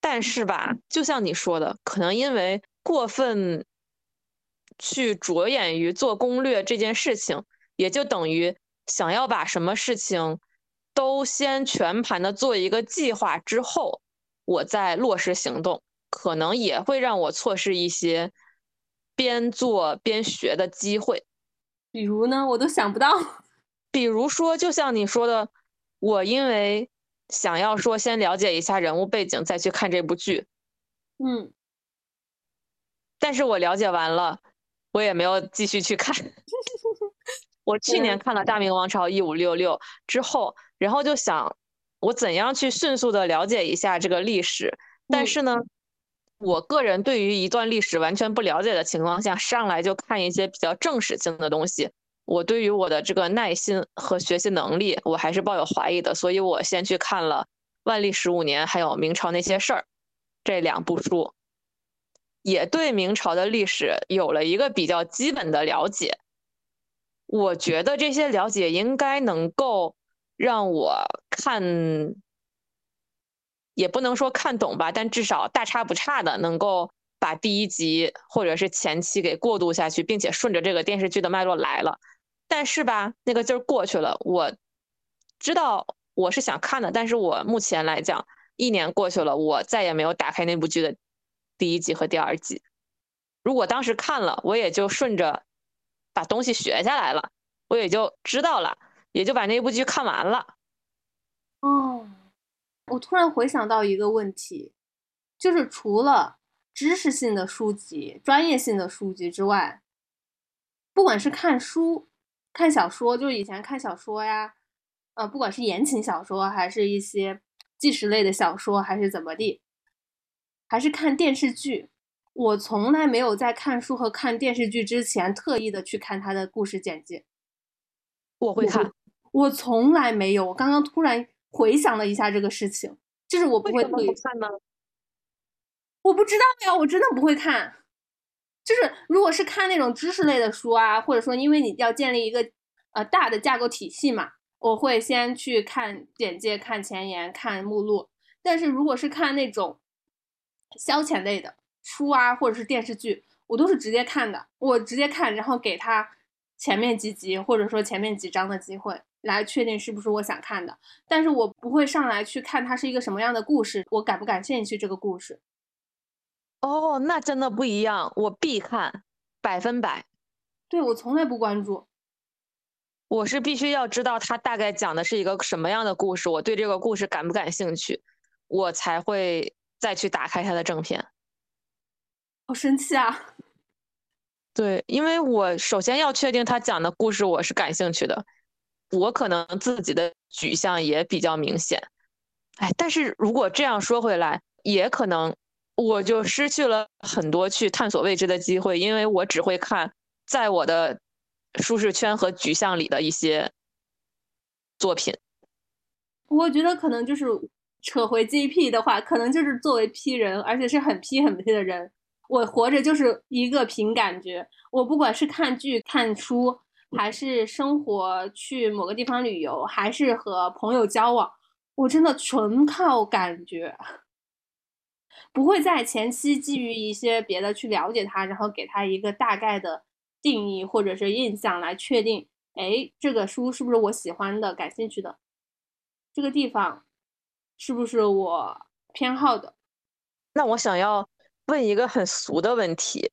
但是吧，就像你说的，可能因为过分去着眼于做攻略这件事情，也就等于想要把什么事情都先全盘的做一个计划之后，我再落实行动，可能也会让我错失一些边做边学的机会。比如呢，我都想不到。比如说，就像你说的，我因为想要说先了解一下人物背景，再去看这部剧。嗯，但是我了解完了，我也没有继续去看。我去年看了《大明王朝一五六六》之后，然后就想我怎样去迅速的了解一下这个历史。但是呢，我个人对于一段历史完全不了解的情况下，上来就看一些比较正史性的东西。我对于我的这个耐心和学习能力，我还是抱有怀疑的，所以我先去看了《万历十五年》还有《明朝那些事儿》这两部书，也对明朝的历史有了一个比较基本的了解。我觉得这些了解应该能够让我看，也不能说看懂吧，但至少大差不差的能够把第一集或者是前期给过渡下去，并且顺着这个电视剧的脉络来了。但是吧，那个劲儿过去了。我知道我是想看的，但是我目前来讲，一年过去了，我再也没有打开那部剧的第一集和第二集。如果当时看了，我也就顺着把东西学下来了，我也就知道了，也就把那部剧看完了。哦，我突然回想到一个问题，就是除了知识性的书籍、专业性的书籍之外，不管是看书。看小说，就是以前看小说呀，呃，不管是言情小说，还是一些纪实类的小说，还是怎么地，还是看电视剧，我从来没有在看书和看电视剧之前特意的去看他的故事简介。我会看，我从来没有。我刚刚突然回想了一下这个事情，就是我不会特意看呢。我不知道呀，我真的不会看。就是如果是看那种知识类的书啊，或者说因为你要建立一个呃大的架构体系嘛，我会先去看简介、看前言、看目录。但是如果是看那种消遣类的书啊，或者是电视剧，我都是直接看的。我直接看，然后给他前面几集或者说前面几章的机会，来确定是不是我想看的。但是我不会上来去看它是一个什么样的故事，我感不感兴趣这个故事。哦，那真的不一样，我必看，百分百。对我从来不关注，我是必须要知道他大概讲的是一个什么样的故事，我对这个故事感不感兴趣，我才会再去打开他的正片。好生气啊！对，因为我首先要确定他讲的故事我是感兴趣的，我可能自己的取向也比较明显。哎，但是如果这样说回来，也可能。我就失去了很多去探索未知的机会，因为我只会看在我的舒适圈和局项里的一些作品。我觉得可能就是扯回 GP 的话，可能就是作为 P 人，而且是很 P 很 P 的人，我活着就是一个凭感觉。我不管是看剧、看书，还是生活去某个地方旅游，还是和朋友交往，我真的纯靠感觉。不会在前期基于一些别的去了解他，然后给他一个大概的定义或者是印象来确定，哎，这个书是不是我喜欢的、感兴趣的？这个地方是不是我偏好的？那我想要问一个很俗的问题：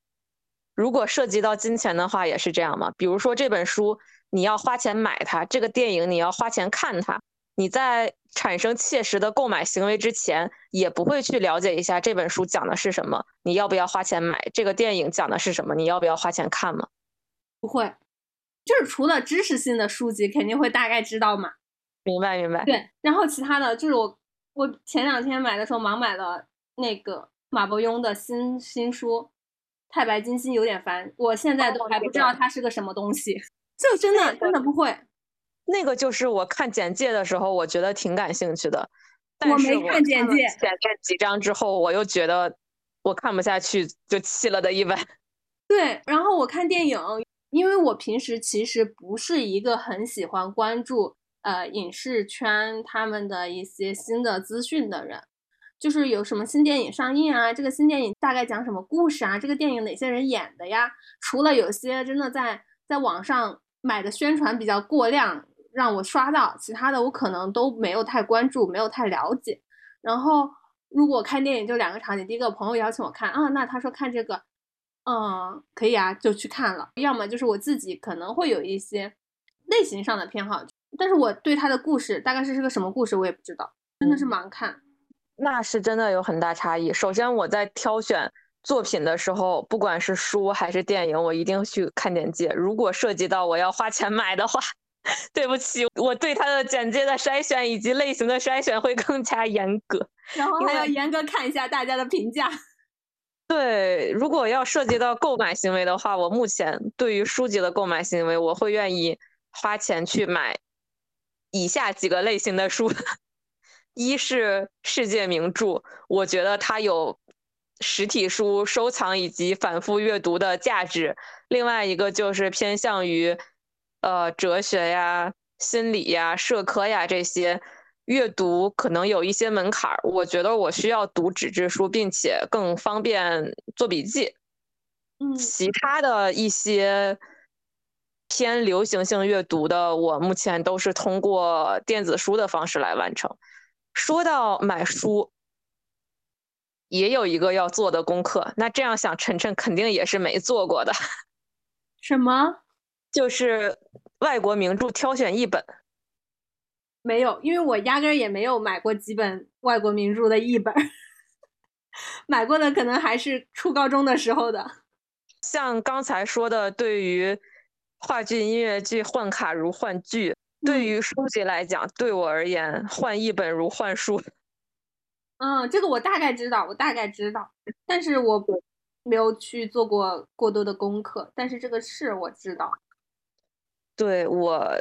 如果涉及到金钱的话，也是这样吗？比如说这本书你要花钱买它，这个电影你要花钱看它，你在。产生切实的购买行为之前，也不会去了解一下这本书讲的是什么，你要不要花钱买？这个电影讲的是什么，你要不要花钱看吗？不会，就是除了知识性的书籍，肯定会大概知道嘛。明白，明白。对，然后其他的就是我，我前两天买的时候盲买了那个马伯庸的新新书《太白金星》，有点烦，我现在都还不知道它是个什么东西，就真的真的不会。那个就是我看简介的时候，我觉得挺感兴趣的。但我没看简介，简介几章之后，我又觉得我看不下去，就弃了的一本。对，然后我看电影，因为我平时其实不是一个很喜欢关注呃影视圈他们的一些新的资讯的人，就是有什么新电影上映啊，这个新电影大概讲什么故事啊，这个电影哪些人演的呀？除了有些真的在在网上买的宣传比较过量。让我刷到，其他的我可能都没有太关注，没有太了解。然后如果看电影就两个场景，第一个朋友邀请我看啊，那他说看这个，嗯，可以啊，就去看了。要么就是我自己可能会有一些类型上的偏好，但是我对他的故事大概是是个什么故事我也不知道，真的是盲看。那是真的有很大差异。首先我在挑选作品的时候，不管是书还是电影，我一定去看简介。如果涉及到我要花钱买的话，对不起，我对它的简介的筛选以及类型的筛选会更加严格，然后还要严格看一下大家的评价。对，如果要涉及到购买行为的话，我目前对于书籍的购买行为，我会愿意花钱去买以下几个类型的书：一是世界名著，我觉得它有实体书收藏以及反复阅读的价值；另外一个就是偏向于。呃，哲学呀、心理呀、社科呀这些阅读可能有一些门槛儿，我觉得我需要读纸质书，并且更方便做笔记。嗯，其他的一些偏流行性阅读的，我目前都是通过电子书的方式来完成。说到买书，也有一个要做的功课，那这样想，晨晨肯定也是没做过的。什么？就是外国名著挑选一本，没有，因为我压根儿也没有买过几本外国名著的译本，买过的可能还是初高中的时候的。像刚才说的，对于话剧、音乐剧换卡如换剧，对于书籍来讲，对我而言换一本如换书。嗯，这个我大概知道，我大概知道，但是我没有去做过过多的功课，但是这个事我知道。对我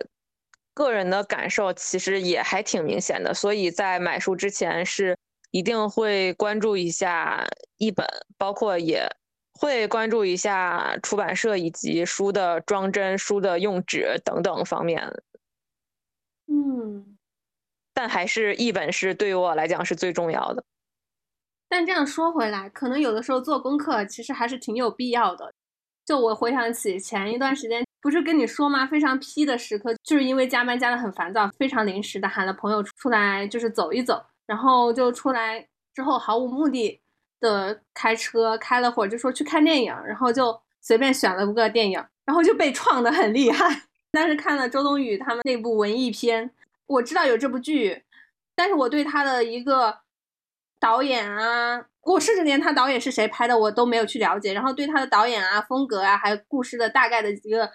个人的感受，其实也还挺明显的，所以在买书之前是一定会关注一下译本，包括也会关注一下出版社以及书的装帧、书的用纸等等方面。嗯，但还是译本是对于我来讲是最重要的。但这样说回来，可能有的时候做功课其实还是挺有必要的。就我回想起前一段时间。不是跟你说吗？非常批的时刻，就是因为加班加的很烦躁，非常临时的喊了朋友出来，就是走一走，然后就出来之后毫无目的的开车开了会儿，就说去看电影，然后就随便选了个电影，然后就被撞的很厉害。但是看了周冬雨他们那部文艺片，我知道有这部剧，但是我对他的一个导演啊，我甚至连他导演是谁拍的我都没有去了解，然后对他的导演啊、风格啊，还有故事的大概的一个。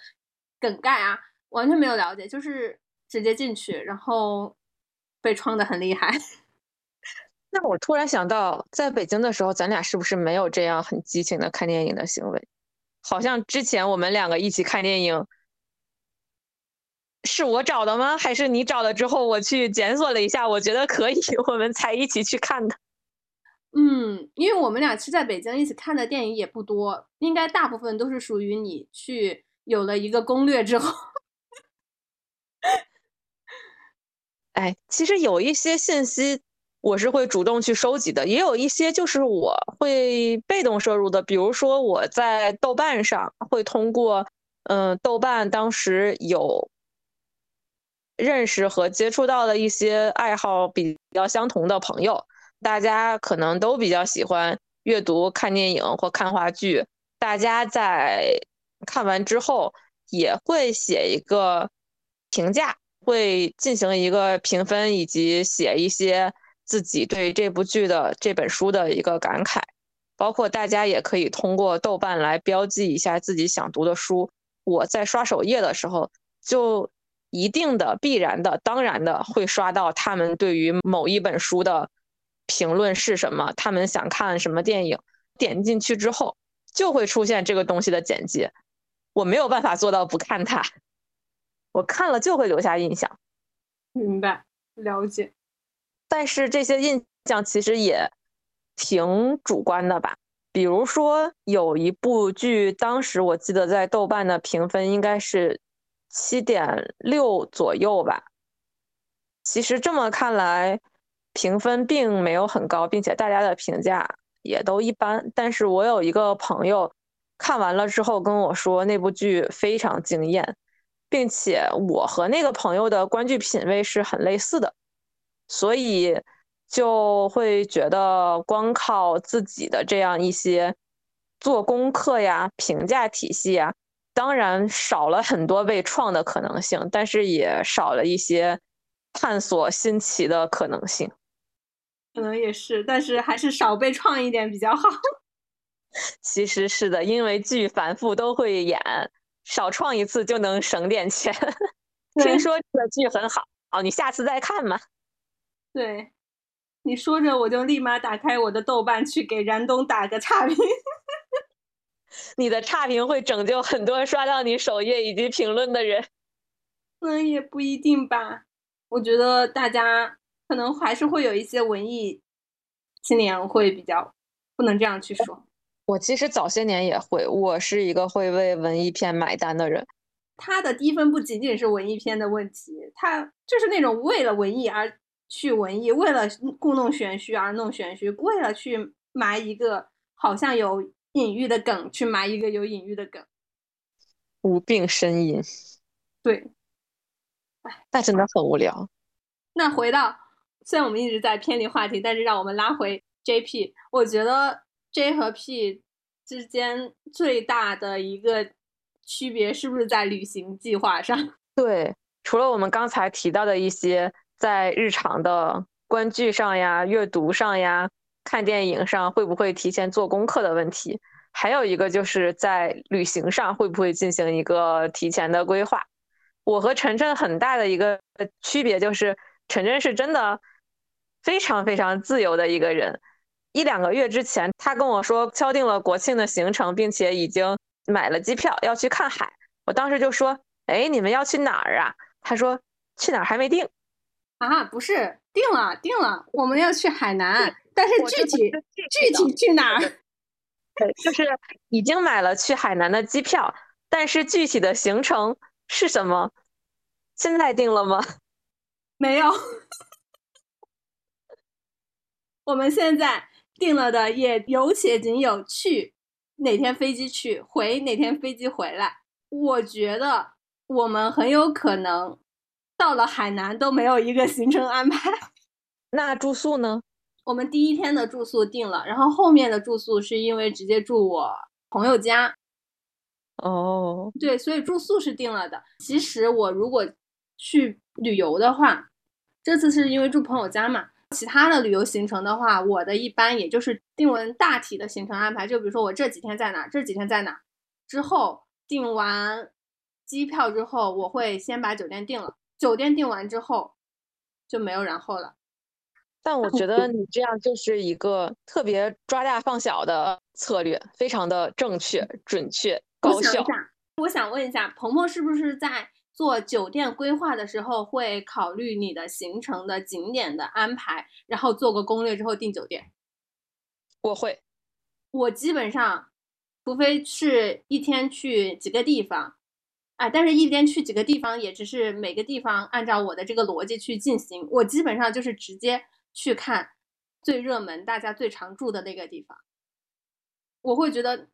梗概啊，完全没有了解，就是直接进去，然后被创的很厉害。那我突然想到，在北京的时候，咱俩是不是没有这样很激情的看电影的行为？好像之前我们两个一起看电影，是我找的吗？还是你找了之后我去检索了一下，我觉得可以，我们才一起去看的。嗯，因为我们俩去在北京一起看的电影也不多，应该大部分都是属于你去。有了一个攻略之后，哎，其实有一些信息我是会主动去收集的，也有一些就是我会被动摄入的。比如说我在豆瓣上会通过，嗯，豆瓣当时有认识和接触到的一些爱好比较相同的朋友，大家可能都比较喜欢阅读、看电影或看话剧，大家在。看完之后也会写一个评价，会进行一个评分，以及写一些自己对这部剧的这本书的一个感慨。包括大家也可以通过豆瓣来标记一下自己想读的书。我在刷首页的时候，就一定的、必然的、当然的会刷到他们对于某一本书的评论是什么，他们想看什么电影。点进去之后，就会出现这个东西的简介。我没有办法做到不看它，我看了就会留下印象。明白，了解。但是这些印象其实也挺主观的吧？比如说有一部剧，当时我记得在豆瓣的评分应该是七点六左右吧。其实这么看来，评分并没有很高，并且大家的评价也都一般。但是我有一个朋友。看完了之后跟我说那部剧非常惊艳，并且我和那个朋友的观剧品味是很类似的，所以就会觉得光靠自己的这样一些做功课呀、评价体系呀，当然少了很多被创的可能性，但是也少了一些探索新奇的可能性。可能也是，但是还是少被创一点比较好。其实是的，因为剧反复都会演，少创一次就能省点钱。听说这个剧很好，哦，你下次再看嘛。对，你说着我就立马打开我的豆瓣去给燃冬打个差评。你的差评会拯救很多刷到你首页以及评论的人。嗯，也不一定吧。我觉得大家。可能还是会有一些文艺青年会比较不能这样去说。我其实早些年也会，我是一个会为文艺片买单的人。他的低分不仅仅是文艺片的问题，他就是那种为了文艺而去文艺，为了故弄玄虚而弄玄虚，为了去埋一个好像有隐喻的梗去埋一个有隐喻的梗，无病呻吟。对，哎，那真的很无聊。那回到。虽然我们一直在偏离话题，但是让我们拉回 JP。我觉得 J 和 P 之间最大的一个区别是不是在旅行计划上？对，除了我们刚才提到的一些在日常的观剧上呀、阅读上呀、看电影上会不会提前做功课的问题，还有一个就是在旅行上会不会进行一个提前的规划。我和晨晨很大的一个区别就是，晨晨是真的。非常非常自由的一个人，一两个月之前，他跟我说敲定了国庆的行程，并且已经买了机票要去看海。我当时就说：“哎，你们要去哪儿啊？”他说：“去哪儿还没定。”啊，不是定了，定了，我们要去海南，但是具体具体去哪儿？对，就是已经买了去海南的机票，但是具体的行程是什么？现在定了吗？没有。我们现在定了的也有且仅有去哪天飞机去，回哪天飞机回来。我觉得我们很有可能到了海南都没有一个行程安排。那住宿呢？我们第一天的住宿定了，然后后面的住宿是因为直接住我朋友家。哦，对，所以住宿是定了的。其实我如果去旅游的话，这次是因为住朋友家嘛。其他的旅游行程的话，我的一般也就是定完大体的行程安排，就比如说我这几天在哪，这几天在哪，之后订完机票之后，我会先把酒店定了，酒店订完之后就没有然后了。但我觉得你这样就是一个特别抓大放小的策略，非常的正确、准确、高效。我想问一下，鹏鹏是不是在？做酒店规划的时候，会考虑你的行程的景点的安排，然后做个攻略之后订酒店。我会，我基本上，除非是一天去几个地方，啊，但是一天去几个地方也只是每个地方按照我的这个逻辑去进行。我基本上就是直接去看最热门、大家最常住的那个地方。我会觉得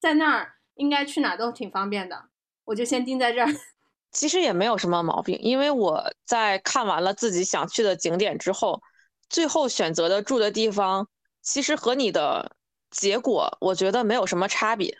在那儿应该去哪都挺方便的，我就先定在这儿。其实也没有什么毛病，因为我在看完了自己想去的景点之后，最后选择的住的地方，其实和你的结果，我觉得没有什么差别。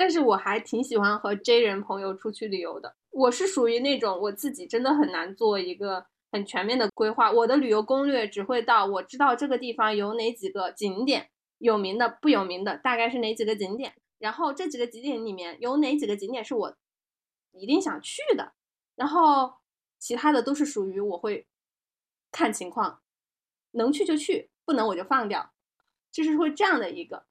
但是我还挺喜欢和 J 人朋友出去旅游的。我是属于那种我自己真的很难做一个很全面的规划，我的旅游攻略只会到我知道这个地方有哪几个景点，有名的、不有名的，大概是哪几个景点，然后这几个景点里面有哪几个景点是我。一定想去的，然后其他的都是属于我会看情况，能去就去，不能我就放掉，就是会这样的一个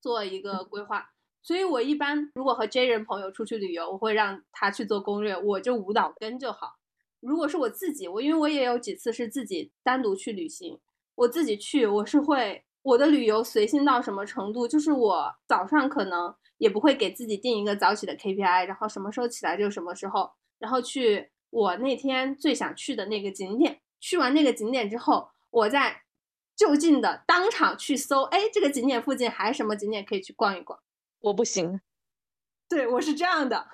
做一个规划。所以我一般如果和 J 人朋友出去旅游，我会让他去做攻略，我就舞蹈跟就好。如果是我自己，我因为我也有几次是自己单独去旅行，我自己去，我是会我的旅游随性到什么程度，就是我早上可能。也不会给自己定一个早起的 KPI，然后什么时候起来就什么时候，然后去我那天最想去的那个景点。去完那个景点之后，我再就近的当场去搜，哎，这个景点附近还什么景点可以去逛一逛？我不行，对我是这样的，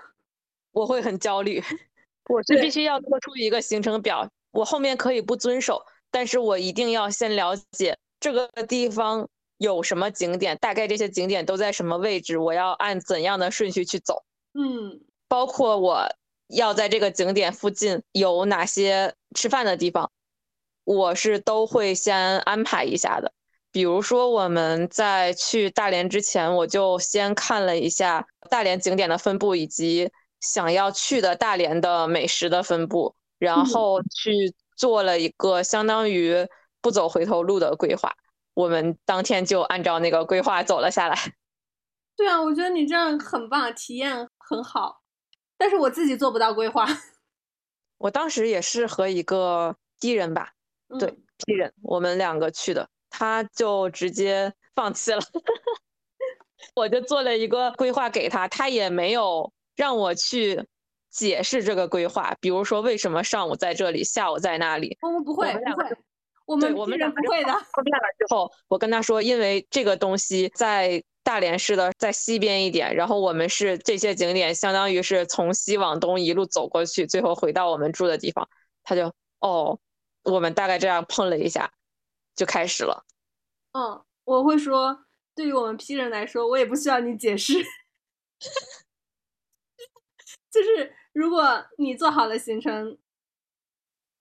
我会很焦虑。我是必须要做出一个行程表，我后面可以不遵守，但是我一定要先了解这个地方有什么景点，大概这些景点都在什么位置，我要按怎样的顺序去走。嗯，包括我要在这个景点附近有哪些吃饭的地方，我是都会先安排一下的。比如说我们在去大连之前，我就先看了一下大连景点的分布以及想要去的大连的美食的分布，然后去做了一个相当于不走回头路的规划。我们当天就按照那个规划走了下来。对啊，我觉得你这样很棒，体验很好。但是我自己做不到规划。我当时也是和一个 P 人吧，对嗯 P 人，我们两个去的，他就直接放弃了。我就做了一个规划给他，他也没有让我去解释这个规划，比如说为什么上午在这里，下午在那里。我们不会，不会，我对们我们两个人不会的。碰面了之后，我跟他说，因为这个东西在大连市的在西边一点，然后我们是这些景点，相当于是从西往东一路走过去，最后回到我们住的地方。他就哦，我们大概这样碰了一下，就开始了。嗯，我会说，对于我们 P 人来说，我也不需要你解释。就是如果你做好了行程，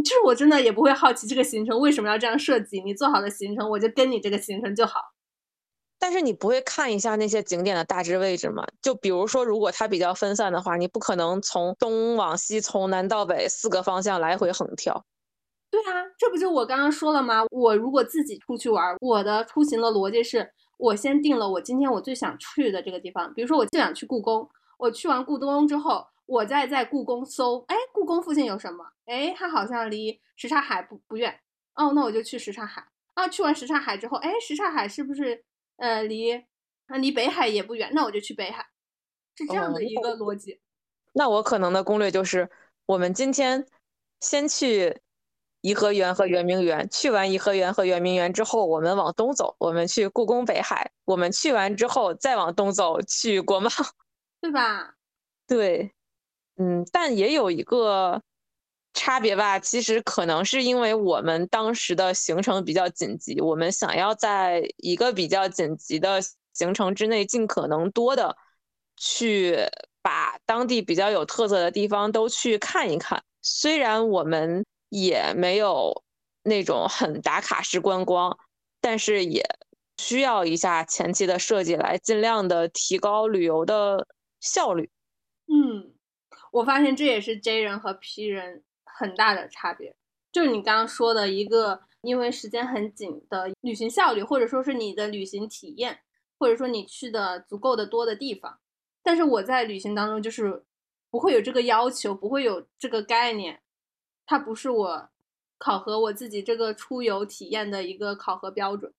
就是我真的也不会好奇这个行程为什么要这样设计。你做好了行程，我就跟你这个行程就好。但是你不会看一下那些景点的大致位置吗？就比如说，如果它比较分散的话，你不可能从东往西、从南到北四个方向来回横跳。对啊，这不就我刚刚说了吗？我如果自己出去玩，我的出行的逻辑是我先定了我今天我最想去的这个地方，比如说我最想去故宫，我去完故宫之后，我再在故宫搜，哎，故宫附近有什么？哎，它好像离什刹海不不远，哦，那我就去什刹海。啊，去完什刹海之后，哎，什刹海是不是呃离啊离北海也不远？那我就去北海，是这样哦的一个逻辑。那我可能的攻略就是，我们今天先去颐和园和圆明园，去完颐和园和圆明园之后，我们往东走，我们去故宫北海，我们去完之后再往东走去国贸。对吧？对，嗯，但也有一个差别吧，其实可能是因为我们当时的行程比较紧急，我们想要在一个比较紧急的行程之内，尽可能多的去把当地比较有特色的地方都去看一看。虽然我们也没有那种很打卡式观光，但是也需要一下前期的设计来尽量的提高旅游的效率。嗯，我发现这也是 J 人和 P 人很大的差别，就是你刚刚说的一个，因为时间很紧的旅行效率，或者说是你的旅行体验，或者说你去的足够的多的地方。但是我在旅行当中就是不会有这个要求，不会有这个概念，它不是我考核我自己这个出游体验的一个考核标准。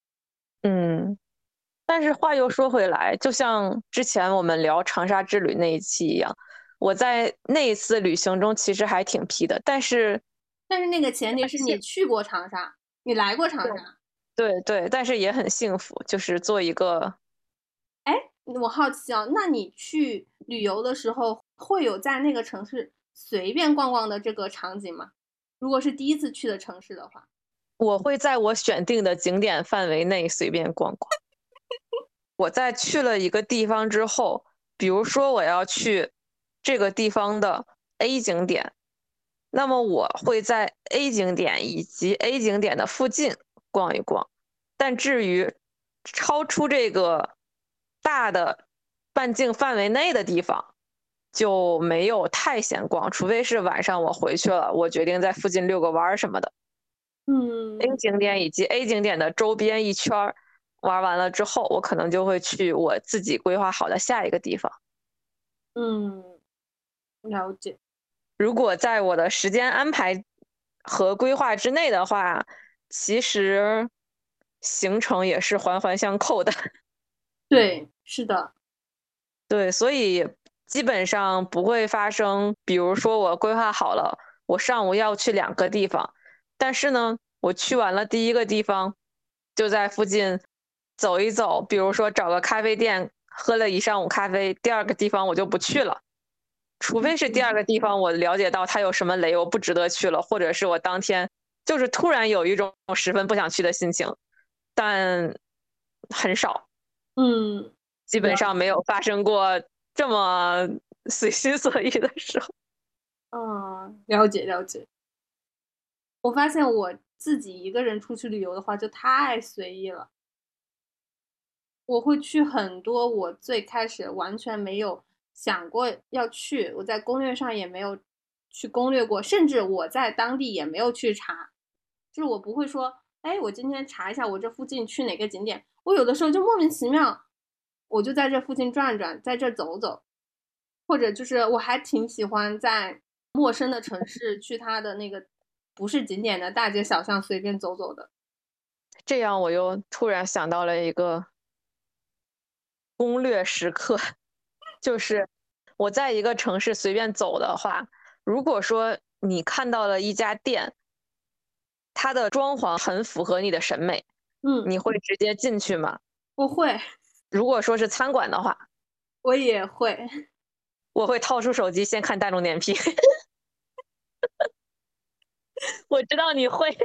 嗯，但是话又说回来，就像之前我们聊长沙之旅那一期一样，我在那一次旅行中其实还挺皮的，但是但是那个前提是你去过长沙，你来过长沙。对对，但是也很幸福，就是做一个哎我好奇啊，那你去旅游的时候，会有在那个城市随便逛逛的这个场景吗？如果是第一次去的城市的话，我会在我选定的景点范围内随便逛逛。我在去了一个地方之后，比如说我要去这个地方的 A 景点，那么我会在 A 景点以及 A 景点的附近逛一逛。但至于超出这个大的半径范围内的地方，就没有太闲逛，除非是晚上我回去了，我决定在附近遛个弯儿什么的。嗯 A 景点以及 A 景点的周边一圈儿玩完了之后，我可能就会去我自己规划好的下一个地方。嗯，了解。如果在我的时间安排和规划之内的话，其实行程也是环环相扣的。对，是的，对，所以基本上不会发生，比如说我规划好了，我上午要去两个地方，但是呢，我去完了第一个地方，就在附近走一走，比如说找个咖啡店喝了一上午咖啡，第二个地方我就不去了，除非是第二个地方我了解到它有什么雷，我不值得去了，或者是我当天就是突然有一种十分不想去的心情，但很少，嗯，基本上没有发生过这么随心所欲的时候。嗯，了解了解。我发现我自己一个人出去旅游的话，就太随意了。我会去很多我最开始完全没有想过要去，我在攻略上也没有去攻略过，甚至我在当地也没有去查。就是我不会说，哎，我今天查一下我这附近去哪个景点。我有的时候就莫名其妙，我就在这附近转转，在这走走，或者就是我还挺喜欢在陌生的城市去它的那个不是景点的大街小巷随便走走的。这样我又突然想到了一个攻略时刻，就是我在一个城市随便走的话，如果说你看到了一家店，它的装潢很符合你的审美。嗯，你会直接进去吗？我会。如果说是餐馆的话，我也会。我会掏出手机先看大众点评。我知道你会。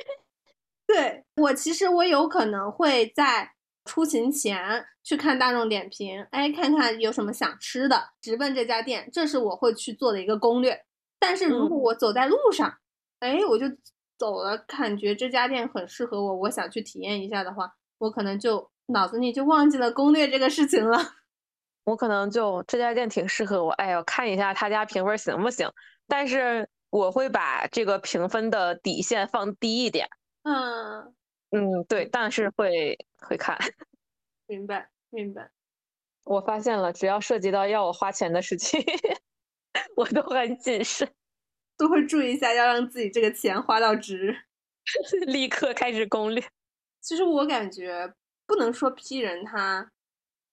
对我，其实我有可能会在出行前去看大众点评，哎，看看有什么想吃的，直奔这家店，这是我会去做的一个攻略。但是如果我走在路上，哎，我就。走了，感觉这家店很适合我，我想去体验一下的话，我可能就脑子里就忘记了攻略这个事情了。我可能就这家店挺适合我，哎呦，看一下他家评分行不行？但是我会把这个评分的底线放低一点。嗯嗯，对，但是会会看。明白明白。我发现了，只要涉及到要我花钱的事情，我都很谨慎。都会注意一下，要让自己这个钱花到值，立刻开始攻略。其实我感觉不能说 P 人他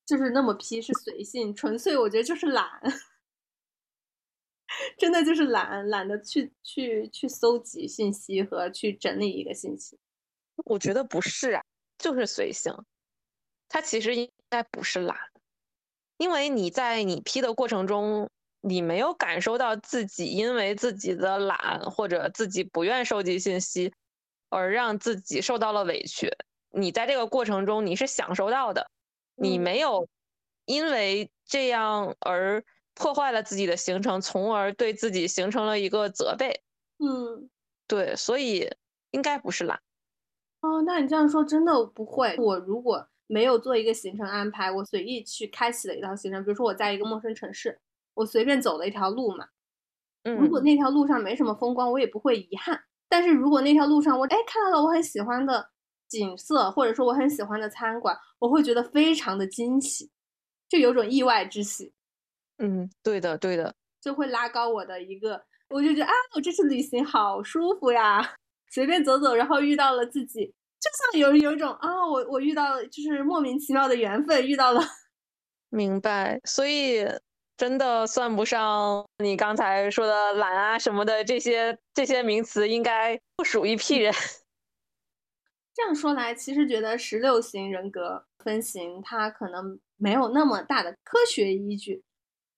就是那么 P，是随性，纯粹我觉得就是懒，真的就是懒，懒得去去去搜集信息和去整理一个信息。我觉得不是啊，就是随性。他其实应该不是懒，因为你在你 P 的过程中。你没有感受到自己因为自己的懒或者自己不愿收集信息，而让自己受到了委屈。你在这个过程中你是享受到的，你没有因为这样而破坏了自己的行程，从而对自己形成了一个责备。嗯，对，所以应该不是懒。哦，那你这样说真的不会。我如果没有做一个行程安排，我随意去开启了一套行程，比如说我在一个陌生城市。我随便走了一条路嘛，嗯如果那条路上没什么风光，我也不会遗憾。但是如果那条路上我哎看到了我很喜欢的景色，或者说我很喜欢的餐馆，我会觉得非常的惊喜，就有种意外之喜。嗯，对的，对的，就会拉高我的一个，我就觉得啊，我这次旅行好舒服呀，随便走走，然后遇到了自己，就像有有一种啊，我我遇到了就是莫名其妙的缘分，遇到了。明白，所以。真的算不上你刚才说的懒啊什么的这些这些名词，应该不属于 P 人。这样说来，其实觉得十六型人格分型它可能没有那么大的科学依据，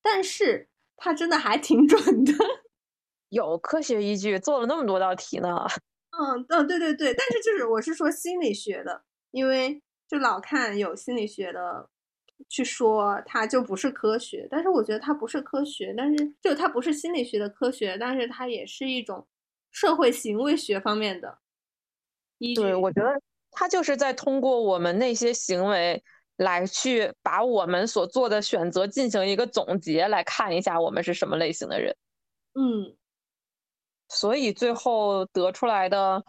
但是它真的还挺准的。有科学依据，做了那么多道题呢。嗯嗯，对对对，但是就是我是说心理学的，因为就老看有心理学的。去说它就不是科学，但是我觉得它不是科学，但是就它不是心理学的科学，但是它也是一种社会行为学方面的依据。对，我觉得他就是在通过我们那些行为来去把我们所做的选择进行一个总结，来看一下我们是什么类型的人。嗯，所以最后得出来的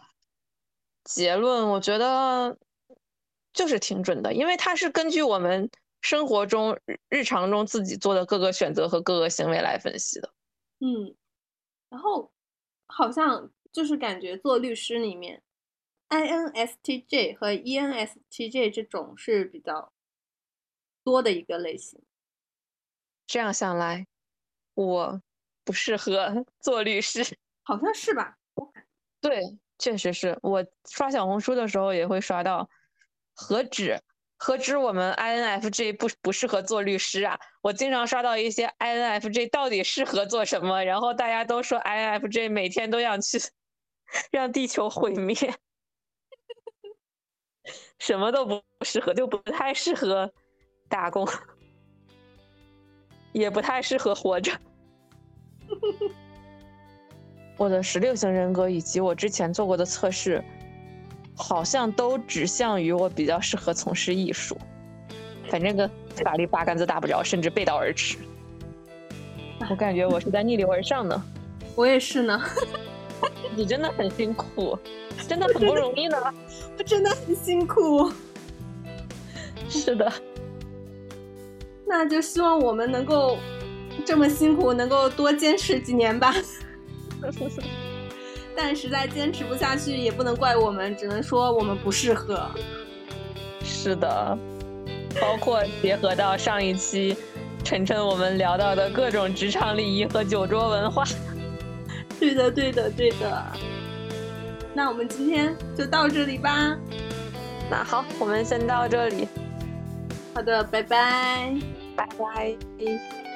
结论，我觉得就是挺准的，因为它是根据我们。生活中、日常中自己做的各个选择和各个行为来分析的，嗯，然后好像就是感觉做律师里面，INSTJ 和 ENSTJ 这种是比较多的一个类型。这样想来，我不适合 做律师，好像是吧？对，确实是我刷小红书的时候也会刷到，何止。何止我们 INFJ 不不适合做律师啊？我经常刷到一些 INFJ 到底适合做什么，然后大家都说 INFJ 每天都想去 让地球毁灭，什么都不适合，就不太适合打工，也不太适合活着。我的十六型人格以及我之前做过的测试。好像都指向于我比较适合从事艺术，反正跟法律八竿子打不着，甚至背道而驰。我感觉我是在逆流而上呢。我也是呢。你真的很辛苦，真的很不容易呢。我真的很辛苦。是的。那就希望我们能够这么辛苦，能够多坚持几年吧。但实在坚持不下去，也不能怪我们，只能说我们不适合。是的，包括结合到上一期晨晨我们聊到的各种职场礼仪和酒桌文化。对的，对的，对的。那我们今天就到这里吧。那好，我们先到这里。好的，拜拜，拜拜。